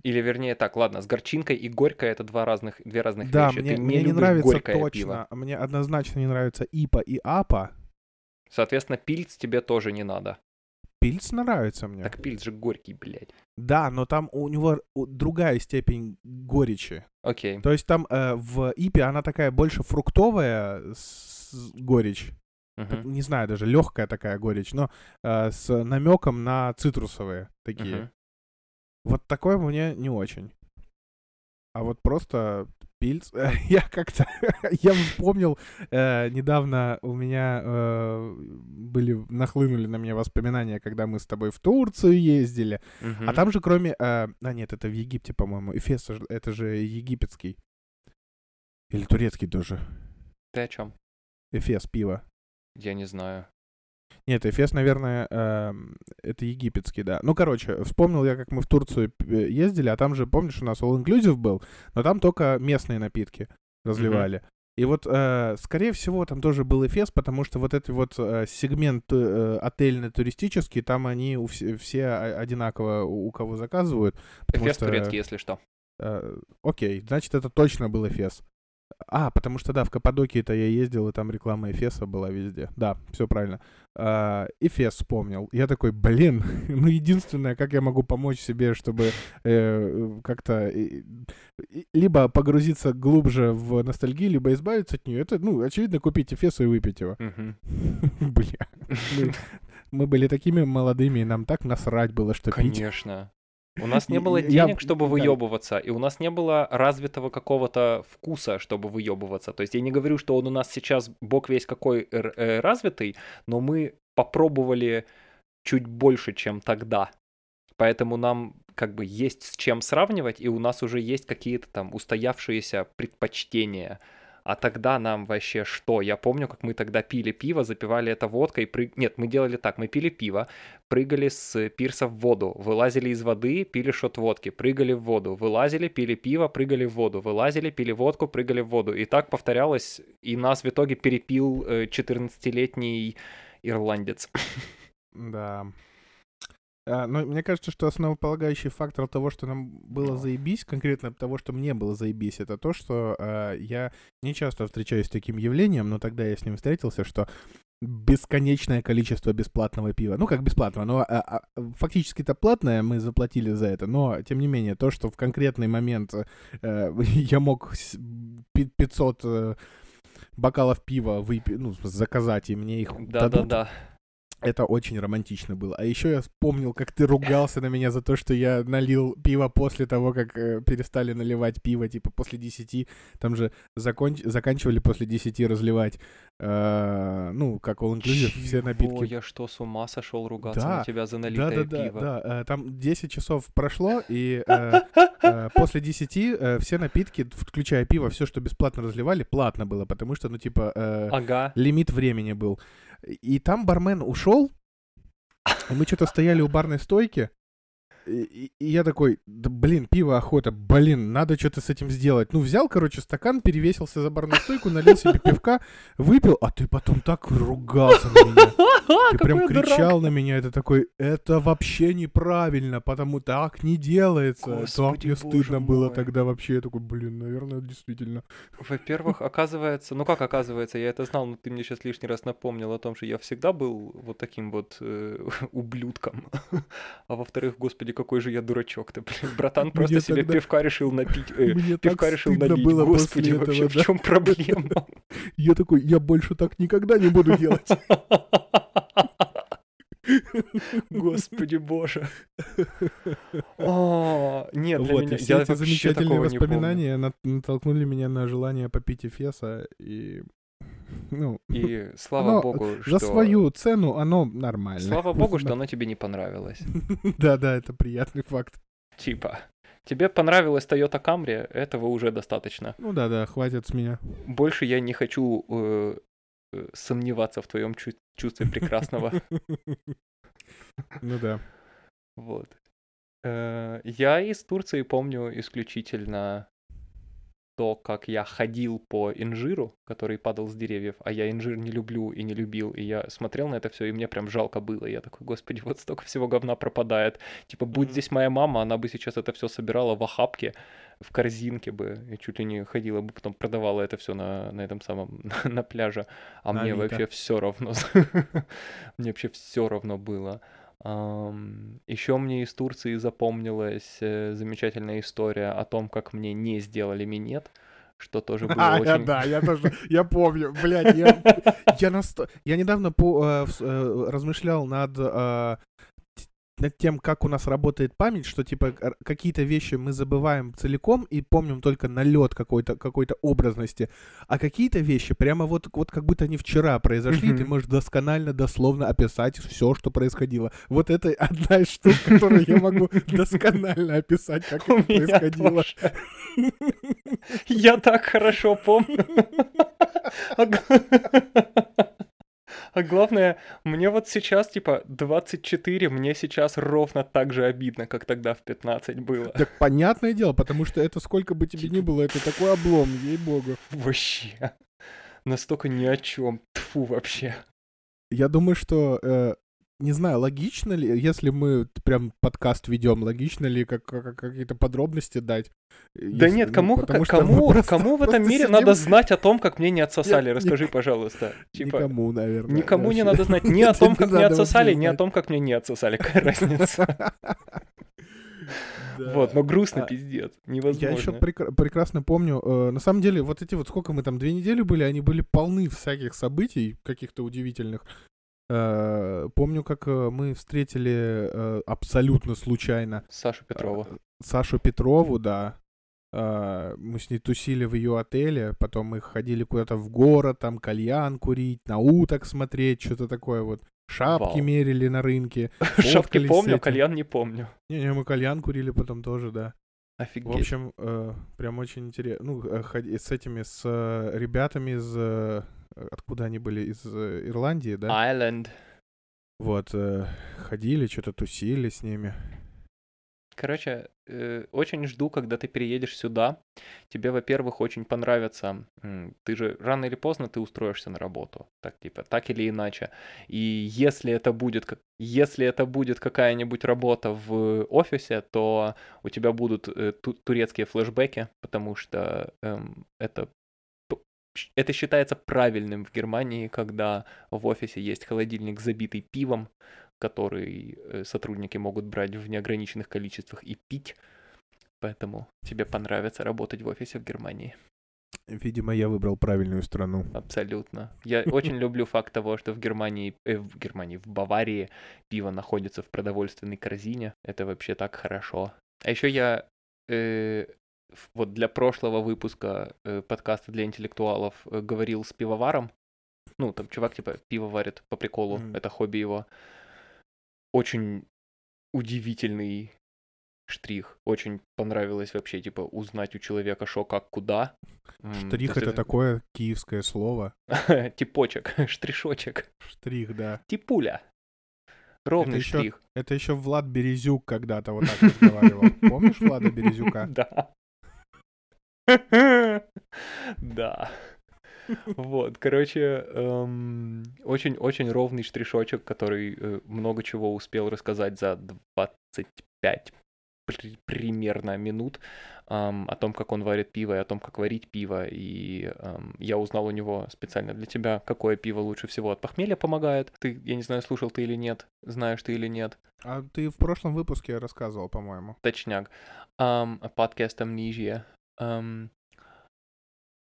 Или вернее так, ладно, с горчинкой и горькой это два разных, две разных Да, вещи. мне, ты мне не нравится горькое точно. пиво. Мне однозначно не нравится ИПА и АПА. Соответственно, пильц тебе тоже не надо. Пильц нравится мне. Так пильц же горький, блядь. Да, но там у него другая степень горечи. Окей. То есть там э, в ИПе она такая больше фруктовая с горечь. Мгм. Не знаю, даже легкая такая горечь, но э, с намеком на цитрусовые такие. Мгм. Вот такое мне не очень. А вот просто пильц. Я как-то... я вспомнил, э, недавно у меня э, были... Нахлынули на меня воспоминания, когда мы с тобой в Турцию ездили. А там же кроме... э, а нет, это в Египте, по-моему. Эфес, это же египетский. Или турецкий тоже. Ты о чем? Эфес, пиво. Я не знаю. Нет, Эфес, наверное, эм, это египетский, да. Ну, короче, вспомнил я, как мы в Турцию п- ездили, а там же, помнишь, у нас all-inclusive был, но там только местные напитки разливали. И вот, э, скорее всего, там тоже был Эфес, потому что вот этот вот э, сегмент э, отельно-туристический, там они у вс- все одинаково у у кого заказывают. Эфес что- турецкий, если что. Э, окей, значит, это точно был Эфес. А, потому что, да, в Каппадокии-то я ездил, и там реклама Эфеса была везде. Да, все правильно. А, Эфес вспомнил. Я такой, блин, ну единственное, как я могу помочь себе, чтобы э, как-то э, либо погрузиться глубже в ностальгию, либо избавиться от нее, это, ну, очевидно, купить Эфес и выпить его. Бля. Мы были такими молодыми, и нам так насрать было, что пить. Конечно. У нас не было и я- денег, чтобы выебываться, и у нас не было развитого какого-то вкуса, чтобы выебываться. То есть я не говорю, что он у нас сейчас, бог весь какой э, развитый, но мы попробовали чуть больше, чем тогда. Поэтому нам как бы есть с чем сравнивать, и у нас уже есть какие-то там устоявшиеся предпочтения. А тогда нам вообще что? Я помню, как мы тогда пили пиво, запивали это водкой. Прыг... Нет, мы делали так, мы пили пиво, прыгали с пирса в воду, вылазили из воды, пили шот водки, прыгали в воду, вылазили, пили пиво, прыгали в воду, вылазили, пили водку, прыгали в воду. И так повторялось, и нас в итоге перепил э, 14-летний ирландец. Да. А, но мне кажется, что основополагающий фактор того, что нам было заебись, конкретно того, что мне было заебись, это то, что а, я не часто встречаюсь с таким явлением, но тогда я с ним встретился, что бесконечное количество бесплатного пива. Ну, как бесплатного, но а, а, фактически-то платное, мы заплатили за это, но, тем не менее, то, что в конкретный момент э, я мог с- пи- 500 э, бокалов пива выпи- ну, заказать, и мне их дадут, Да-да-да. Это очень романтично было. А еще я вспомнил, как ты ругался на меня за то, что я налил пиво после того, как э, перестали наливать пиво, типа после 10. Там же законч- заканчивали после 10 разливать. э, ну, как all inclusive, все Чего? напитки. Я что, с ума сошел ругаться Да, на тебя за Да, налитое да, да, пиво? да. э, Там 10 часов прошло, и э, э, после 10 э, все напитки, включая пиво, все, что бесплатно разливали, платно было, потому что, ну, типа, э, Ага. лимит времени был. И там бармен ушел, и мы что-то стояли у барной стойки, и, и- я такой, да блин, пиво охота, блин, надо что-то с этим сделать. Ну, взял, короче, стакан, перевесился за барную стойку, налил себе пивка, выпил, а ты потом так ругался на меня. Ты прям кричал на меня, это такой, это вообще неправильно, потому так не делается. так мне стыдно было тогда вообще. Я такой, блин, наверное, действительно. Во-первых, оказывается, ну как оказывается, я это знал, но ты мне сейчас лишний раз напомнил о том, что я всегда был вот таким вот э, ублюдком. А во-вторых, господи, какой же я дурачок-то, блин. Братан просто Мне себе тогда- пивка решил напить. э, Мне Пивка решил налить. было Господи, после вообще, этого, в чем проблема? Я такой, я больше так никогда не буду делать. Господи боже. О, Нет, для Вот, меня... все Я эти замечательные воспоминания нат- натолкнули меня на желание попить Эфеса, и, ну, И слава Но богу, за что... свою цену оно нормально. Слава богу, что оно тебе не понравилось. Да-да, это приятный факт. Типа, тебе понравилась Toyota Camry, этого уже достаточно. Ну да-да, хватит с меня. Больше я не хочу э, сомневаться в твоем чу- чувстве прекрасного. Ну да. Вот. Э, Я из Турции помню исключительно то, как я ходил по инжиру, который падал с деревьев, а я инжир не люблю и не любил, и я смотрел на это все, и мне прям жалко было. Я такой, господи, вот столько всего говна пропадает. Типа, будь Мгм. здесь моя мама, она бы сейчас это все собирала в охапке, в корзинке бы, и чуть ли не ходила бы, потом продавала это все на, на этом самом, на пляже. А На мне Авито. вообще все равно. Мне вообще все равно было. Еще мне из Турции запомнилась э, замечательная история о том, как мне не сделали минет, что тоже было А, я, очень... да, я тоже, я помню, блядь, я, я, наста- я недавно по, э, э, размышлял над, э, над тем, как у нас работает память, что, типа, какие-то вещи мы забываем целиком и помним только налет какой-то, какой-то образности, а какие-то вещи прямо вот, вот как будто они вчера произошли, и ты можешь досконально, дословно описать все, что происходило. Вот это одна из штук, которую я могу досконально описать, как это происходило. Я так хорошо помню. А главное, мне вот сейчас, типа, 24, мне сейчас ровно так же обидно, как тогда в 15 было. Так понятное дело, потому что это сколько бы тебе ни было, это такой облом, ей-богу. Вообще. Настолько ни о чем. Тфу вообще. Я думаю, что э, не знаю, логично ли, если мы прям подкаст ведем, логично ли как, как, какие-то подробности дать? Да Если- нет, ну, кому, потому как- кому, просто- кому в этом мире сидим- надо знать о том, как мне не отсосали? Нет, Расскажи, ник- пожалуйста. Типа, Никому, наверное. никому не вообще. надо знать ни о том, не как мне отсосали, ни о том, как мне не отсосали. Какая разница? Да. Вот, но грустно, А, пиздец. Я Невозможно. еще прекрасно помню, э, на самом деле, вот эти вот, сколько мы там, две недели были, они были полны всяких событий, каких-то удивительных. Э, Помню, как э, мы встретили э, абсолютно случайно Сашу Петрову. Сашу Петрову, да. Мы с ней тусили в ее отеле, потом мы ходили куда-то в город, там кальян курить, на уток смотреть, что-то такое вот. Шапки Вау. мерили на рынке. Шапки помню, этим. кальян не помню. Не-не, мы кальян курили потом тоже, да. Офигеть. В общем, э, прям очень интересно. Ну, э, с этими, с э, ребятами из... э, Откуда они были? Из э, Ирландии, да? Island. Вот, э, ходили, что-то тусили с ними. Короче, э, очень жду, когда ты переедешь сюда. Тебе, во-первых, очень понравится. Ты же рано или поздно ты устроишься на работу, так типа, так или иначе. И если это будет, как- если это будет какая-нибудь работа в офисе, то у тебя будут э, ту- турецкие флешбеки, потому что эм, это это считается правильным в Германии, когда в офисе есть холодильник, забитый пивом, который э, сотрудники могут брать в неограниченных количествах и пить. Поэтому тебе понравится работать в офисе в Германии. Видимо, я выбрал правильную страну. Абсолютно. Я очень люблю факт того, что в Германии, э, в Германии, в Баварии пиво находится в продовольственной корзине. Это вообще так хорошо. А еще я э, вот для прошлого выпуска э, подкаста для интеллектуалов э, говорил с пивоваром. Ну, там чувак типа пиво варит по приколу, Мгм. это хобби его. Очень удивительный штрих. Очень понравилось вообще, типа, узнать у человека, что, как, куда. Штрих это такое киевское слово. Типочек, штришочек. Штрих, да. Типуля. Ровный ещё- штрих. Это еще Влад Березюк когда-то вот так разговаривал. Помнишь Влада Березюка? Да. Да. Вот, короче, эм, очень-очень ровный штришочек, который э, много чего успел рассказать за 25 при- примерно минут о том, как он варит пиво, и о том, как варить пиво. И ам, я узнал у него специально для тебя, какое пиво лучше всего от похмелья помогает. Ты, я не знаю, слушал ты или нет, знаешь ты или нет. А ты в прошлом выпуске рассказывал, по-моему. Точняк. Ам, подкаст Амнижия. Ам,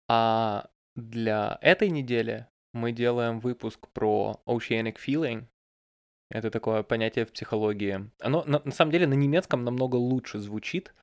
а для этой недели мы делаем выпуск про Oceanic Feeling. Это такое понятие в психологии. Оно на, на самом деле на немецком намного лучше звучит.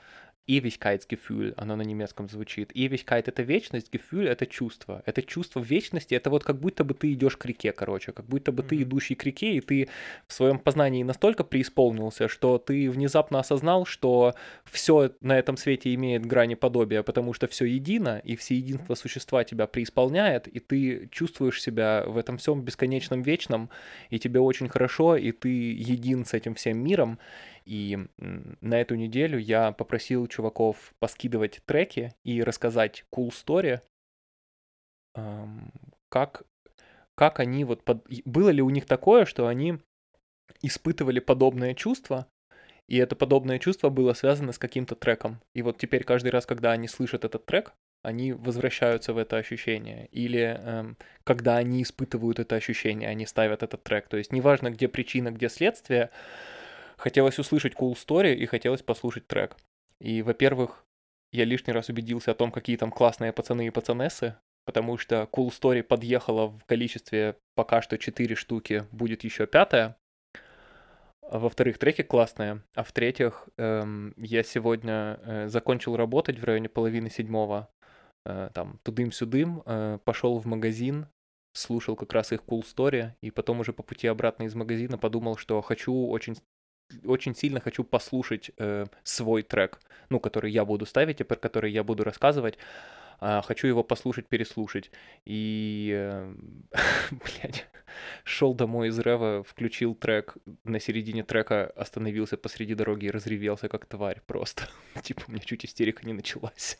Ewigkeitsgefühl, оно на немецком звучит. Ewigkeit — это вечность, Gefühl — это чувство. Это чувство вечности, это вот как будто бы ты идешь к реке, короче, как будто бы ты Мгм. идущий к реке, и ты в своем познании настолько преисполнился, что ты внезапно осознал, что все на этом свете имеет грани подобия, потому что все едино, и все единство существа тебя преисполняет, и ты чувствуешь себя в этом всем бесконечном вечном, и тебе очень хорошо, и ты един с этим всем миром. И на эту неделю я попросил чуваков поскидывать треки и рассказать cool story, как, как они вот... под- Было ли у них такое, что они испытывали подобное чувство, и это подобное чувство было связано с каким-то треком. И вот теперь каждый раз, когда они слышат этот трек, они возвращаются в это ощущение. Или эм, когда они испытывают это ощущение, они ставят этот трек. То есть неважно, где причина, где следствие, хотелось услышать cool story и хотелось послушать трек. И, во-первых, я лишний раз убедился о том, какие там классные пацаны и пацанессы, потому что Cool Story подъехала в количестве пока что 4 штуки, будет еще пятая. А Во-вторых, треки классные. А в-третьих, эм, я сегодня э, закончил работать в районе половины седьмого. Э, там тудым-сюдым, э, пошел в магазин, слушал как раз их Cool Story, и потом уже по пути обратно из магазина подумал, что хочу очень очень сильно хочу послушать э, свой трек, ну, который я буду ставить и про который я буду рассказывать. а, хочу его послушать, переслушать. И, э, блядь, шел домой из Рева, включил трек, на середине трека остановился посреди дороги и разревелся как тварь просто. Типа, у меня чуть истерика не началась.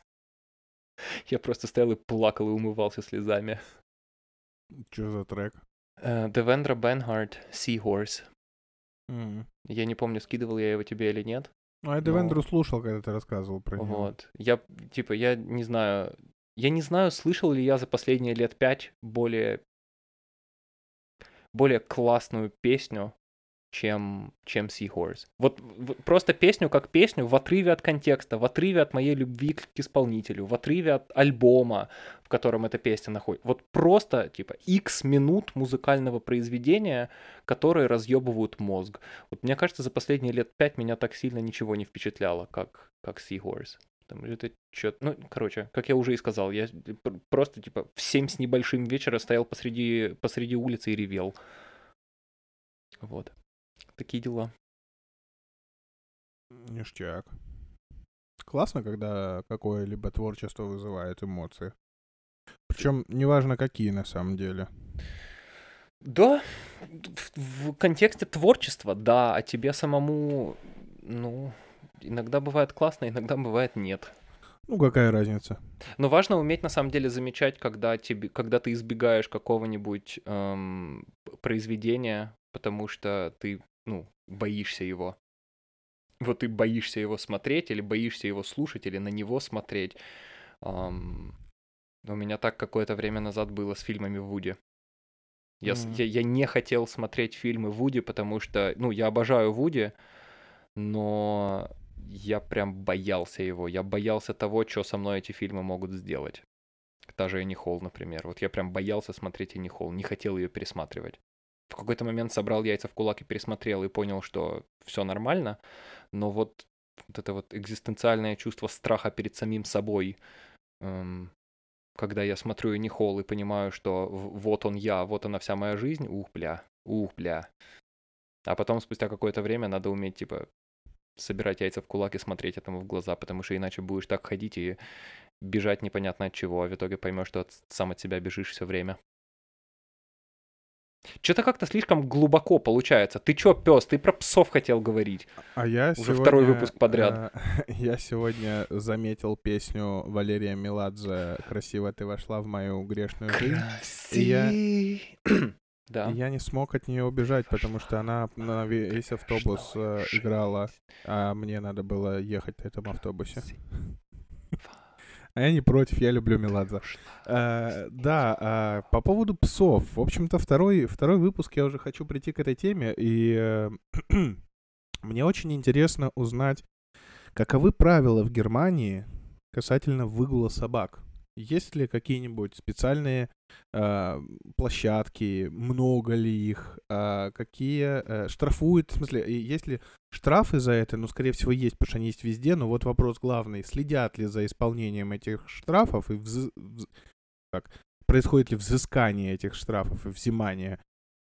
Я просто стоял и плакал и умывался слезами. Что за трек? Девендра Бенхарт, Seahorse. М. Я не помню, скидывал я его тебе или нет. Ну, я Но- Девендру слушал, когда ты рассказывал про него. Вот. Я, типа, я не знаю... Я не знаю, слышал ли я за последние лет пять более... более классную песню, чем, чем Seahorse. Вот просто песню как песню в отрыве от контекста, в отрыве от моей любви к исполнителю, в отрыве от альбома, в котором эта песня находится. Вот просто, типа, x минут музыкального произведения, которые разъебывают мозг. Вот мне кажется, за последние лет пять меня так сильно ничего не впечатляло, как, как Seahorse. Что это чё Ну, короче, как я уже и сказал, я пр- просто, типа, в семь с небольшим вечера стоял посреди, посреди улицы и ревел. Вот. Такие дела. Ништяк. Классно, когда какое-либо творчество вызывает эмоции. Причем неважно какие на самом деле. Да, в, в контексте творчества, да, а тебе самому, ну, иногда бывает классно, иногда бывает нет. Ну, какая разница? Но важно уметь на самом деле замечать, когда, тебе, когда ты избегаешь какого-нибудь эм, произведения, потому что ты, ну, боишься его. Вот ты боишься его смотреть, или боишься его слушать, или на него смотреть. Ам, у меня так какое-то время назад было с фильмами Вуди. Я, Мгм. я, я не хотел смотреть фильмы Вуди, потому что, ну, я обожаю Вуди, но я прям боялся его. Я боялся того, что со мной эти фильмы могут сделать. Та же Энни Холл, например. Вот я прям боялся смотреть Энни Холл, не хотел ее пересматривать. В какой-то момент собрал яйца в кулак и пересмотрел, и понял, что все нормально, но вот, вот это вот экзистенциальное чувство страха перед самим собой, эм, когда я смотрю Энни Холл и понимаю, что вот он я, вот она вся моя жизнь, ух, бля, ух, бля. А потом, спустя какое-то время, надо уметь, типа, собирать яйца в кулак и смотреть этому в глаза, потому что иначе будешь так ходить и бежать непонятно от чего, а в итоге поймешь, что от- сам от себя бежишь все время. Что-то как-то слишком глубоко получается. Ты чё, пес, ты про псов хотел говорить. А я Уже сегодня, второй выпуск подряд. э, я сегодня заметил песню Валерия Меладзе «Красиво ты вошла в мою грешную жизнь». И Да. И я не смог от нее убежать, потому что она на ве- весь автобус э, играла, а мне надо было ехать на этом автобусе. А я не против, я люблю Меладзе. Э, да, а, по поводу псов. В общем-то, второй, второй выпуск я уже хочу прийти к этой теме, и э, мне очень интересно узнать, каковы правила в Германии касательно выгула собак. Есть ли какие-нибудь специальные э, площадки, много ли их, а какие э, штрафуют, в смысле, есть ли штрафы за это? Ну, скорее всего, есть, потому что они есть везде, но вот вопрос главный, следят ли за исполнением этих штрафов и вз- как, происходит ли взыскание этих штрафов и взимание,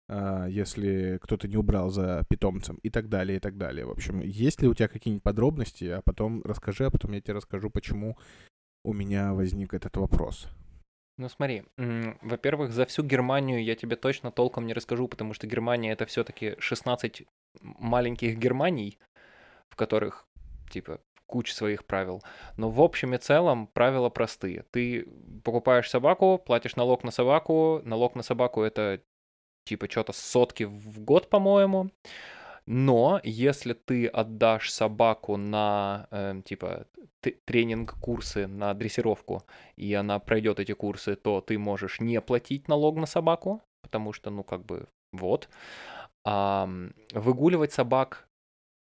а, если кто-то не убрал за питомцем и так далее, и так далее. В общем, есть ли у тебя какие-нибудь подробности, а потом расскажи, а потом я тебе расскажу, почему у меня возник этот вопрос. Ну смотри, во-первых, за всю Германию я тебе точно толком не расскажу, потому что Германия это все-таки 16 маленьких Германий, в которых, типа, куча своих правил. Но в общем и целом правила простые. Ты покупаешь собаку, платишь налог на собаку. Налог на собаку это типа что-то сотки в год, по-моему. Но если ты отдашь собаку на эм, типа т- тренинг-курсы на дрессировку, и она пройдет эти курсы, то ты можешь не платить налог на собаку, потому что, ну, как бы, вот. Ам, выгуливать собак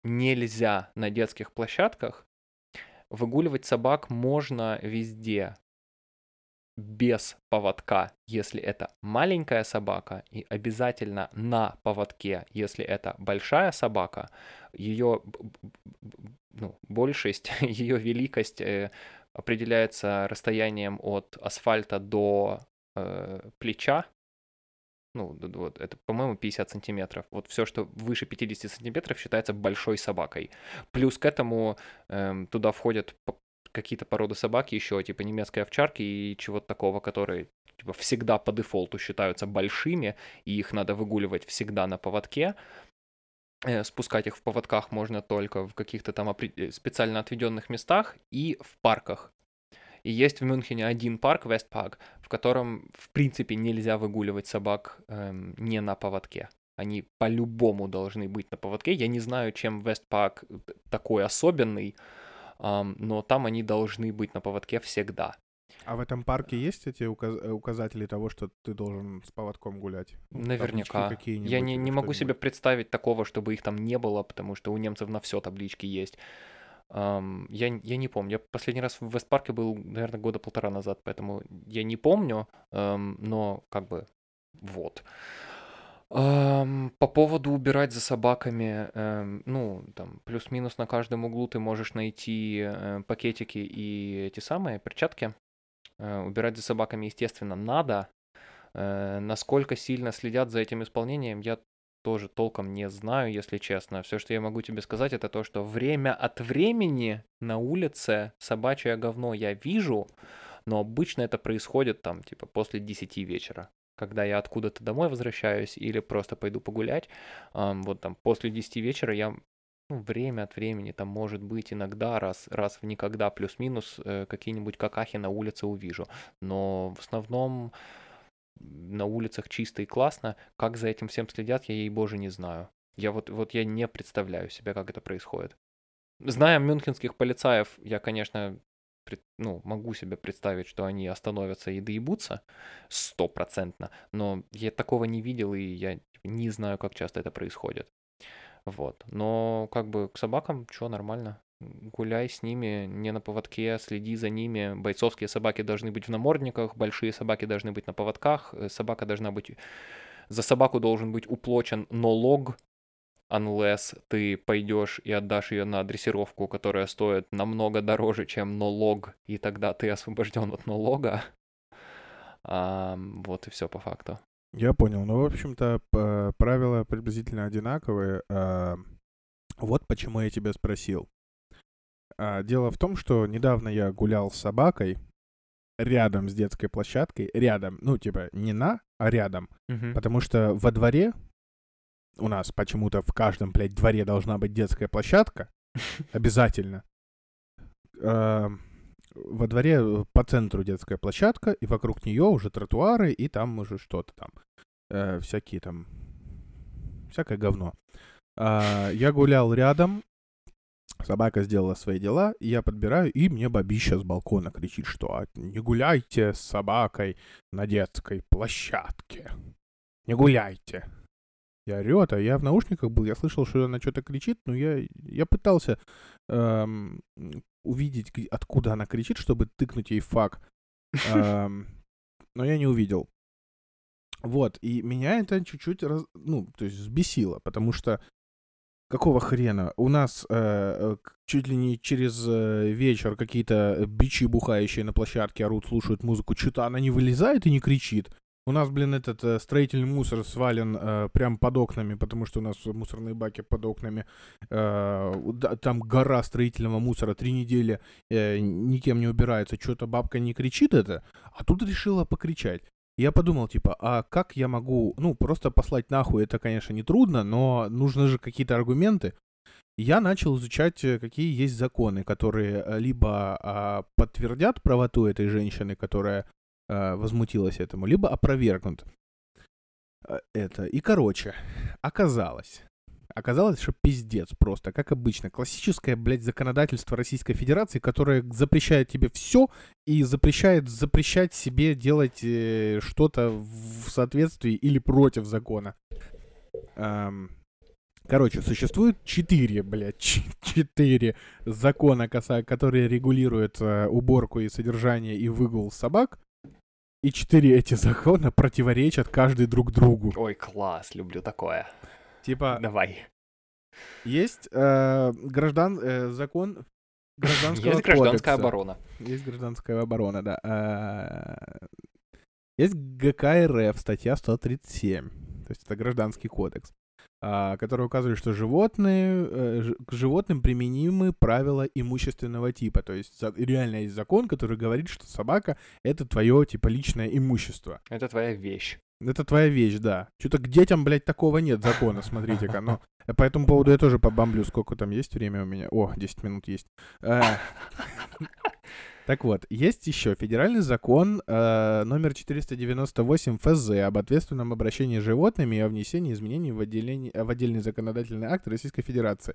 нельзя на детских площадках. Выгуливать собак можно везде без поводка, если это маленькая собака, и обязательно на поводке, если это большая собака. Ее ну, большесть, ее великость э, определяется расстоянием от асфальта до э, плеча. Ну, вот это, по-моему, 50 сантиметров. Вот все, что выше 50 сантиметров, считается большой собакой. Плюс к этому эм, туда входят какие-то породы собаки еще, типа немецкой овчарки и чего-то такого, которые типа, всегда по дефолту считаются большими, и их надо выгуливать всегда на поводке. Э, спускать их в поводках можно только в каких-то там э, специально отведенных местах и в парках. И есть в Мюнхене один парк, Вестпарк, в котором, в принципе, нельзя выгуливать собак эм, не на поводке. Они по-любому должны быть на поводке. Я не знаю, чем Вестпарк такой особенный, но там они должны быть на поводке всегда. А в этом парке есть эти указ- указатели того, что ты должен с поводком гулять? Ну, Наверняка. Я не, не могу себе представить такого, чтобы их там не было, потому что у немцев на все таблички есть. Um, я, я не помню. Я последний раз в Вестпарке был, наверное, года полтора назад, поэтому я не помню, um, но как бы вот. Um, по поводу убирать за собаками, um, ну, там, плюс-минус на каждом углу ты можешь найти uh, пакетики и эти самые перчатки. Э, убирать за собаками, естественно, надо. Э, насколько сильно следят за этим исполнением, я тоже толком не знаю, если честно. Все, что я могу тебе сказать, это то, что время от времени на улице собачье говно я вижу, но обычно это происходит там, типа, после 10 вечера когда я откуда-то домой возвращаюсь или просто пойду погулять, вот там после 10 вечера я ну, время от времени, там, может быть, иногда, раз, раз в никогда, плюс-минус, э, какие-нибудь какахи на улице увижу. Но в основном на улицах чисто и классно. Как за этим всем следят, я, ей боже, не знаю. Я вот, вот я не представляю себе, как это происходит. Зная мюнхенских полицаев, я, конечно, ну, могу себе представить, что они остановятся и доебутся стопроцентно, но я такого не видел, и я не знаю, как часто это происходит. Вот. Но как бы к собакам что, нормально. Гуляй с ними, не на поводке, следи за ними. Бойцовские собаки должны быть в намордниках, большие собаки должны быть на поводках. Э, собака должна быть... За собаку должен быть уплочен налог, unless ты пойдешь и отдашь ее на дрессировку, которая стоит намного дороже, чем налог, и тогда ты освобожден от налога. А, вот и все по факту. Я понял. Ну, в общем-то, правила приблизительно одинаковые. Вот почему я тебя спросил. А, дело в том, что недавно я гулял с собакой рядом с детской площадкой. Рядом. Ну, типа, не на, а рядом. Мгм. Потому что во дворе у нас почему-то в каждом, блядь, дворе должна быть детская площадка. Обязательно. А, во дворе э, по центру детская площадка, и вокруг нее уже тротуары, и там уже что-то там. Э, всякие там... Всякое говно. А, я гулял рядом, собака сделала свои дела, я подбираю, и мне бабища с балкона кричит, что «А, не гуляйте с собакой на детской площадке. Не гуляйте. Я орёт, а я в наушниках был, я слышал, что она что-то кричит, но я, я пытался эм, увидеть, откуда она кричит, чтобы тыкнуть ей фак. Эм, но я не увидел. Вот, и меня это чуть-чуть, раз, ну, то есть взбесило, потому что какого хрена? У нас э чуть ли не через э, вечер какие-то бичи бухающие на площадке орут, слушают музыку, что-то она не вылезает и не кричит. У нас, блин, этот э, строительный мусор свален э, прям под окнами, потому что у нас мусорные баки под окнами. Э, там гора строительного мусора, три недели э, никем не убирается. Что-то бабка не кричит это, а тут решила покричать. Я подумал, типа, а как я могу, ну, просто послать нахуй, это, конечно, не трудно, но нужны же какие-то аргументы. Я начал изучать, э, какие есть законы, которые э, либо а, подтвердят правоту этой женщины, которая возмутилась этому, либо опровергнут э, это. И, короче, оказалось, оказалось, что пиздец просто, как обычно. Классическое, блядь, законодательство Российской Федерации, которое запрещает тебе все и запрещает запрещать себе делать э, что-то в соответствии или против закона. Эм, короче, существует четыре, блядь, четыре закона, которые регулируют э, уборку и содержание и выгул собак. И четыре эти закона противоречат каждый друг другу. Ой, класс, люблю такое. Типа... Давай. Есть э, граждан... Э, закон гражданского Есть гражданская кодекса. оборона. Есть гражданская оборона, да. Э, есть ГК РФ, статья 137. То есть это гражданский кодекс. А, который указывает, что животные, э, к животным применимы правила имущественного типа. То есть реально есть закон, который говорит, что собака — это твое, типа, личное имущество. Это твоя вещь. Это твоя вещь, да. Что-то к детям, блядь, такого нет закона, смотрите-ка. Но по этому поводу я тоже побомблю, сколько там есть время у меня. О, 10 минут есть. Так вот, есть еще федеральный закон э, номер 498 ФЗ об ответственном обращении с животными и о внесении изменений в, в отдельный законодательный акт Российской Федерации.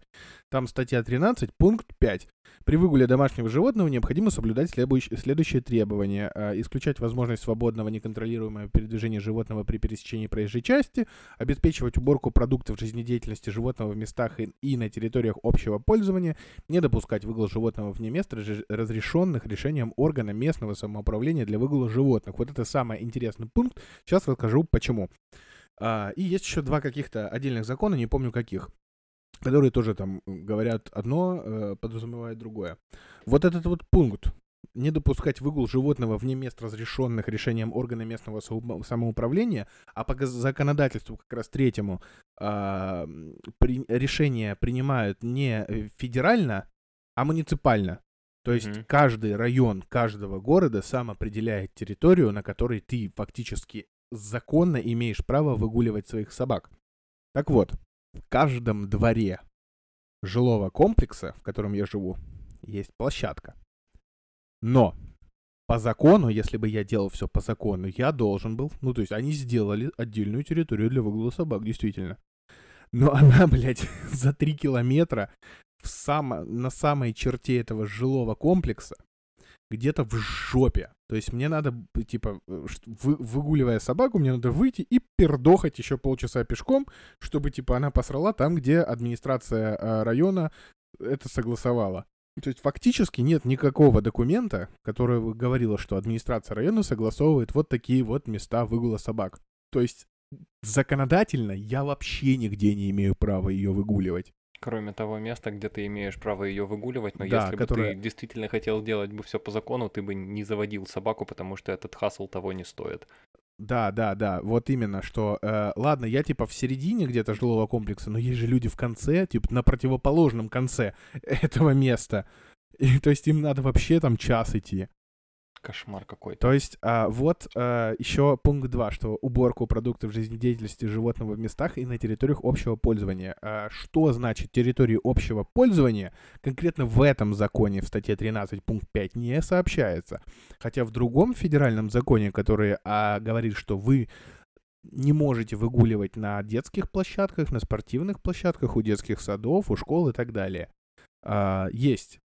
Там статья 13, пункт 5. При выгуле домашнего животного необходимо соблюдать следующие, требования. Э, исключать возможность свободного неконтролируемого передвижения животного при пересечении проезжей части, обеспечивать уборку продуктов жизнедеятельности животного в местах и, на территориях общего пользования, не допускать выгул животного вне мест, разре- разрешенных решением органа местного самоуправления для выгула животных. Вот это самый интересный пункт. Сейчас расскажу почему. А, и есть еще два каких-то отдельных закона, не помню каких, которые тоже там говорят одно, э, подразумевают другое. Вот этот вот пункт не допускать выгул животного вне мест, разрешенных решением органа местного самоуправления, а по законодательству как раз третьему м, при- решения принимают не э, федерально, а муниципально. То есть Мгм. каждый район каждого города сам определяет территорию, на которой ты фактически законно имеешь право выгуливать своих собак. Так вот, в каждом дворе жилого комплекса, в котором я живу, есть площадка. Но по закону, если бы я делал все по закону, я должен был, ну то есть они сделали отдельную территорию для выгула собак, действительно. Но она, блядь, за три километра в само, на самой черте этого жилого комплекса, где-то в жопе. То есть мне надо, типа, э, вы- выгуливая собаку, мне надо выйти и пердохать еще полчаса пешком, чтобы, типа, она посрала там, где администрация э, района это согласовала. То есть фактически нет никакого документа, который говорило, что администрация района согласовывает вот такие вот места выгула собак. То есть законодательно я вообще нигде не имею права ее выгуливать. Кроме того места, где ты имеешь право ее выгуливать, но Да, если бы которое- ты действительно хотел делать бы все по закону, ты бы не заводил собаку, потому что этот хасл того не стоит. Да, да, да, вот именно, что, э, ладно, я типа в середине где-то жилого комплекса, но есть же люди в конце, типа на противоположном конце этого места. И, то есть им надо вообще там час идти. Кошмар какой-то. То есть а, вот еще пункт 2, что уборку продуктов жизнедеятельности животного в местах и на территориях общего пользования. А, что значит территории общего пользования? Конкретно в этом законе, в статье 13, пункт 5, не сообщается. Хотя в другом федеральном законе, который а, говорит, что вы не можете выгуливать на детских площадках, на спортивных площадках, у детских садов, у школ и так далее. А, есть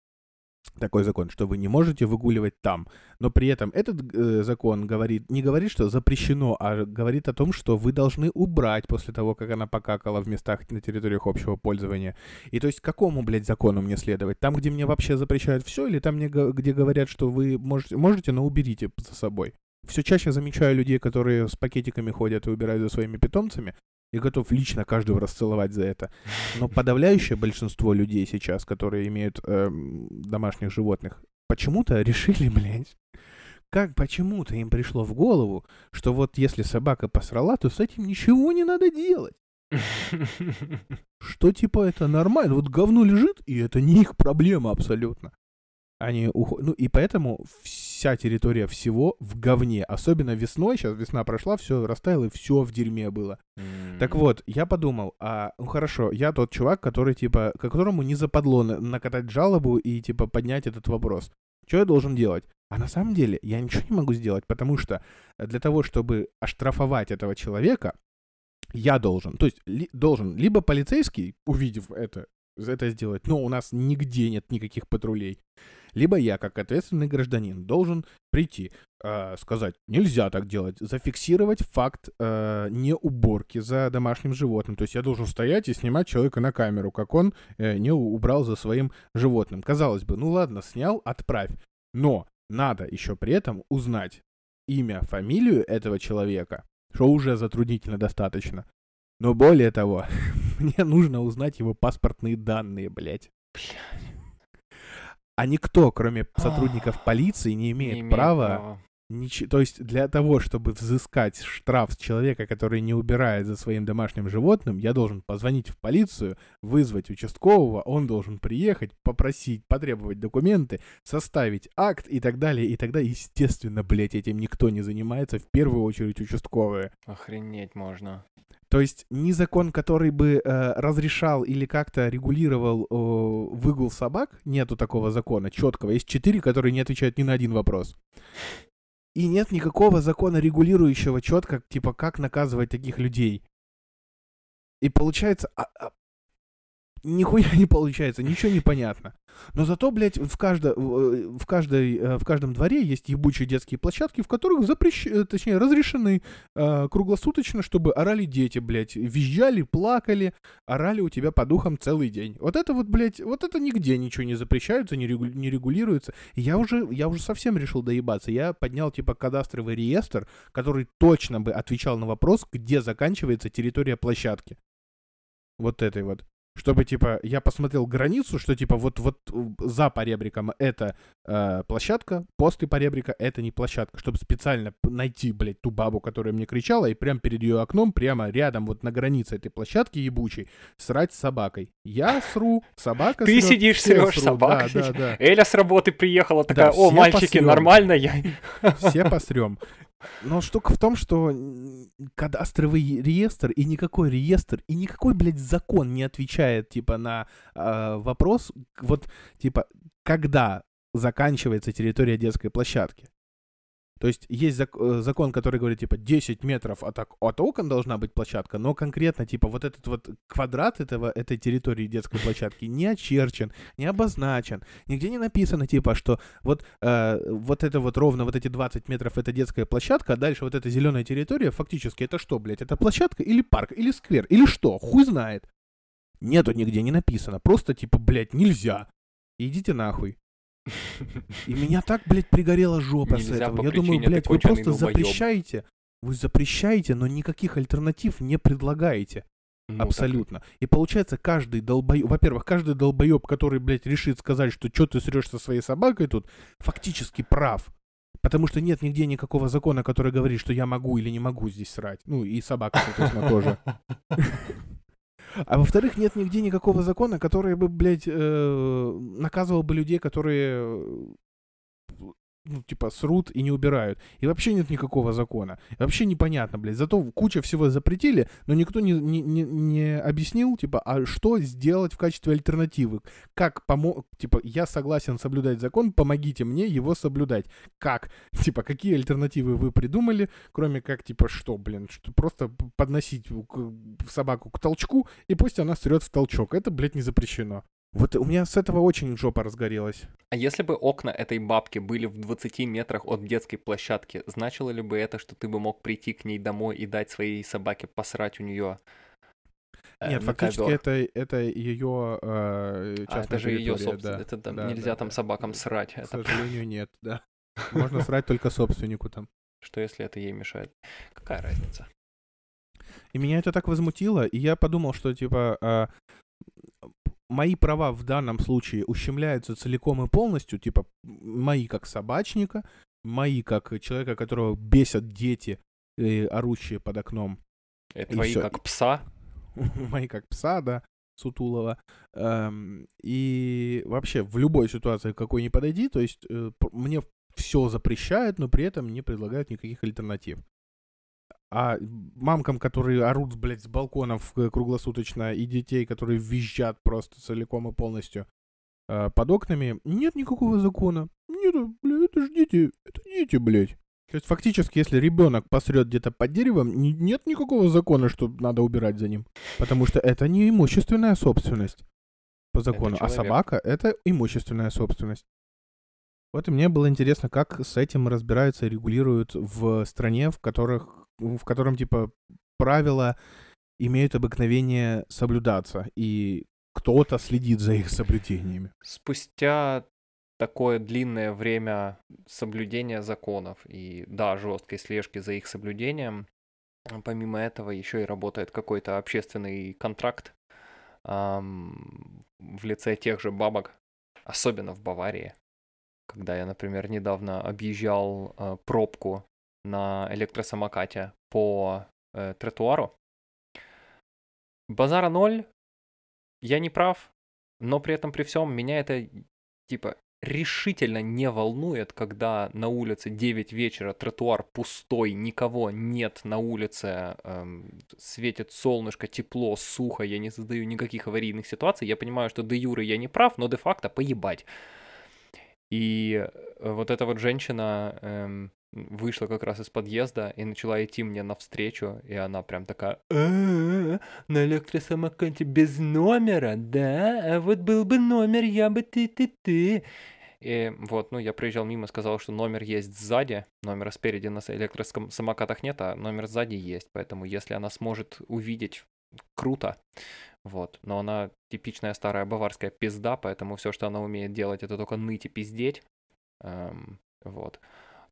такой закон, что вы не можете выгуливать там. Но при этом этот э, закон говорит, не говорит, что запрещено, а говорит о том, что вы должны убрать после того, как она покакала в местах на территориях общего пользования. И то есть какому, блядь, закону мне следовать? Там, где мне вообще запрещают все, или там, мне, где говорят, что вы можете, можете, но уберите за собой? Все чаще замечаю людей, которые с пакетиками ходят и убирают за своими питомцами, и готов лично каждого расцеловать за это. Но подавляющее большинство людей сейчас, которые имеют эм, домашних животных, почему-то решили, блядь, как почему-то им пришло в голову, что вот если собака посрала, то с этим ничего не надо делать. Что типа это нормально, вот говно лежит, и это не их проблема абсолютно. Они уходят, ну и поэтому вся территория всего в говне, особенно весной, сейчас весна прошла, все растаяло, и все в дерьме было. Так М, вот, я подумал, а, ну хорошо, я тот чувак, который, типа, которому не западло на- накатать жалобу и, типа, поднять этот вопрос. Что я должен делать? А на самом деле я ничего не могу сделать, потому что для того, чтобы оштрафовать этого человека, я должен, то есть ли- должен либо полицейский, увидев это, это сделать, но у нас нигде нет никаких патрулей, либо я, как ответственный гражданин, должен прийти, э, сказать, нельзя так делать, зафиксировать факт э, не уборки за домашним животным. То есть я должен стоять и снимать человека на камеру, как он э, не убрал за своим животным. Казалось бы, ну ладно, снял, отправь. Но надо еще при этом узнать имя, фамилию этого человека, что уже затруднительно достаточно. Но более того, мне нужно узнать его паспортные данные, блядь. А никто, кроме сотрудников полиции, не имеет, не имеет права Нич... То есть для того, чтобы взыскать штраф с человека, который не убирает за своим домашним животным, я должен позвонить в полицию, вызвать участкового, он должен приехать, попросить, потребовать документы, составить акт и так далее. И тогда, естественно, блядь, этим никто не занимается, в первую очередь участковые. Охренеть можно. То есть ни закон, который бы э, разрешал или как-то регулировал э, выгул собак, нету такого закона четкого. Есть четыре, которые не отвечают ни на один вопрос. И нет никакого закона, регулирующего четко, типа, как наказывать таких людей. И получается, а, а, нихуя не получается, ничего не понятно. Но зато, блядь, в, каждо, в, каждой, э, в каждом дворе есть ебучие детские площадки, в которых запрещ... Э, точнее, разрешены э, круглосуточно, чтобы орали дети, блядь, визжали, плакали, орали у тебя по духам целый день. Вот это вот, блядь, вот это нигде ничего не запрещается, не, регу... не регулируется. Я уже, я уже совсем решил доебаться. Я поднял, типа, кадастровый реестр, который точно бы отвечал на вопрос, где заканчивается территория площадки. Вот этой вот чтобы, типа, я посмотрел границу, что, типа, вот, вот за поребриком это э, площадка, после поребрика это не площадка, чтобы специально найти, блядь, ту бабу, которая мне кричала, и прямо перед ее окном, прямо рядом, вот на границе этой площадки ебучей, срать с собакой. Я сру, собака Ты срет, сидишь, срешь, собака да, да, да. Эля с работы приехала, такая, да, о, мальчики, посрем. нормально я. Все посрем. Но штука в том, что кадастровый реестр и никакой реестр и никакой, блядь, закон не отвечает, типа, на э, вопрос, вот, типа, когда заканчивается территория детской площадки. То есть есть зак- э, закон, который говорит, типа, 10 метров от, от окон должна быть площадка, но конкретно, типа, вот этот вот квадрат этого, этой территории детской площадки не очерчен, не обозначен, нигде не написано, типа, что вот, э, вот это вот ровно, вот эти 20 метров это детская площадка, а дальше вот эта зеленая территория, фактически это что, блядь, это площадка или парк, или сквер, или что, хуй знает. Нету нигде, не написано, просто, типа, блядь, нельзя. Идите нахуй. И меня так, блядь, пригорела жопа с этого. Я думаю, блядь, вы просто запрещаете. Вы запрещаете, но никаких альтернатив не предлагаете. Ну, Абсолютно. Так. И получается, каждый долбоеб... Во-первых, каждый долбоеб, который, блядь, решит сказать, что что ты срешь со своей собакой тут, фактически прав. Потому что нет нигде никакого закона, который говорит, что я могу или не могу здесь срать. Ну, и собака, соответственно, тоже. А во-вторых, нет нигде никакого закона, который бы, блядь, э, наказывал бы людей, которые ну, типа, срут и не убирают. И вообще нет никакого закона. И вообще непонятно, блядь. Зато куча всего запретили, но никто не, не, не, не объяснил, типа, а что сделать в качестве альтернативы? Как помог... Типа, я согласен соблюдать закон, помогите мне его соблюдать. Как? Типа, какие альтернативы вы придумали, кроме как, типа, что, блин, что просто подносить собаку к толчку, и пусть она срет в толчок. Это, блядь, не запрещено. Вот у меня с этого очень жопа разгорелась. А если бы окна этой бабки были в 20 метрах от детской площадки, значило ли бы это, что ты бы мог прийти к ней домой и дать своей собаке посрать у нее? Э, Нет, фактически ковер? это, это ее э, частная а, это же ее собственность. Да. Это там, да, нельзя да, там да. собакам срать. К это... сожалению, нет, да. Можно срать только собственнику там. Что если это ей мешает? Какая разница? И меня это так возмутило, и я подумал, что типа а, мои права в данном случае ущемляются целиком и полностью, типа мои как собачника, мои как человека, которого бесят дети, э, орущие под окном. Это твои всё. как пса? мои как пса, да, Сутулова. Эм, и вообще в любой ситуации, какой ни подойди, то есть э, мне все запрещают, но при этом не предлагают никаких альтернатив. А мамкам, которые орут, блядь, с балконов э, круглосуточно, и детей, которые визжат просто целиком и полностью э, под окнами, нет никакого закона. Нет, блядь, это ж дети, это дети, блядь. То есть фактически, если ребенок посрет где-то под деревом, нет никакого закона, что надо убирать за ним. Потому что это не имущественная собственность по закону, а собака — это имущественная собственность. Вот и мне было интересно, как с этим разбираются и регулируют в стране, в которых в котором, типа, правила имеют обыкновение соблюдаться, и кто-то следит за их соблюдениями. Спустя такое длинное время соблюдения законов и, да, жесткой слежки за их соблюдением, помимо этого еще и работает какой-то общественный контракт эм, в лице тех же бабок, особенно в Баварии. когда я, например, недавно объезжал э, пробку на электросамокате по э, тротуару. Базара ноль, я не прав, но при этом при всем меня это типа решительно не волнует, когда на улице 9 вечера, тротуар пустой, никого нет на улице, эм, светит солнышко, тепло, сухо, я не создаю никаких аварийных ситуаций. Я понимаю, что де юры я не прав, но де-факто поебать. И э, вот эта вот женщина эм, вышла как раз из подъезда и начала идти мне навстречу, и она прям такая, «А, на электросамокате без номера, да? А вот был бы номер, я бы ты-ты-ты. И вот, ну, я проезжал мимо, сказал, что номер есть сзади, номера спереди на электросамокатах нет, а номер сзади есть, поэтому если она сможет увидеть, круто, вот. Но она типичная старая баварская пизда, поэтому все, что она умеет делать, это только ныть и пиздеть. Эм, вот.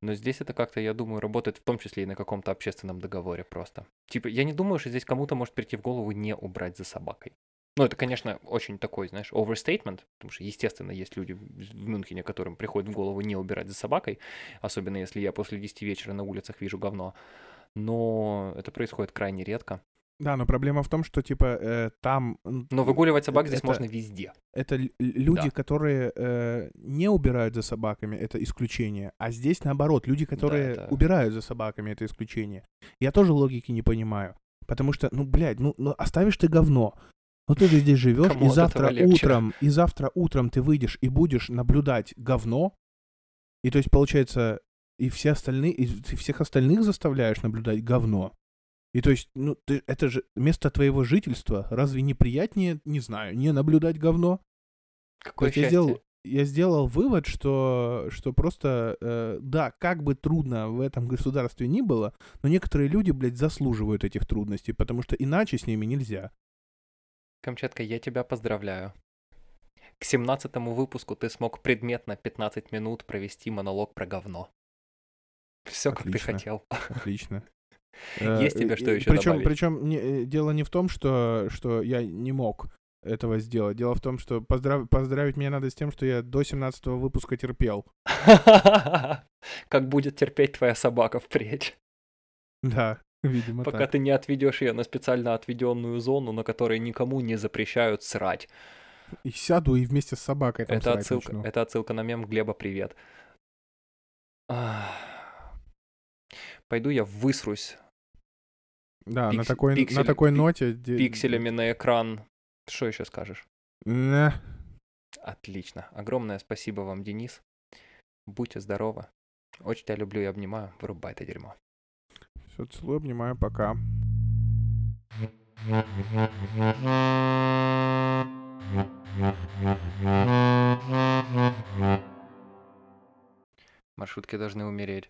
Но здесь это как-то, я думаю, работает в том числе и на каком-то общественном договоре просто. Типа, я не думаю, что здесь кому-то может прийти в голову не убрать за собакой. Ну, это, конечно, очень такой, знаешь, overstatement, потому что, естественно, есть люди в Мюнхене, которым приходит в голову не убирать за собакой, особенно если я после 10 вечера на улицах вижу говно. Но это происходит крайне редко. Да, но проблема в том, что типа э, там. Но выгуливать собак э, здесь это, можно везде. Это люди, Да. которые э, не убирают за собаками, это исключение. А здесь наоборот, люди, которые это- убирают за собаками, это исключение. Я тоже логики не понимаю. Потому что, ну, блядь, ну, ну оставишь ты говно. Ну ты же здесь живешь, Кому и завтра утром, и завтра утром ты выйдешь и будешь наблюдать говно. И то есть, получается, и все остальные, и всех остальных заставляешь наблюдать говно. И то есть, ну, ты, это же место твоего жительства. Разве не приятнее, не знаю, не наблюдать говно? Какое есть я счастье. сделал, я сделал вывод, что, что просто, э, да, как бы трудно в этом государстве ни было, но некоторые люди, блядь, заслуживают этих трудностей, потому что иначе с ними нельзя. Камчатка, я тебя поздравляю. К 17 выпуску ты смог предметно 15 минут провести монолог про говно. Все, как ты хотел. Отлично. Есть тебе что еще Причем, добавить? причем не- э, дело не в том, что, что я не мог этого сделать. Дело в том, что поздрав- поздравить меня надо с тем, что я до 17 выпуска терпел. Как будет терпеть твоя собака впредь, Да, видимо пока так. ты не отведешь ее на специально отведенную зону, на которой никому не запрещают срать. И сяду и вместе с собакой там Это отсылка, начну. это отсылка на мем Глеба привет. Пойду я высрусь Да, на пиксель- такой, на пикселем- такой ноте... пикселями на экран. Что еще скажешь? Не. Отлично. Огромное спасибо вам, Денис. Будьте здоровы. Очень тебя люблю и обнимаю. Вырубай это дерьмо. Все, целую, обнимаю, пока. Маршрутки должны умереть.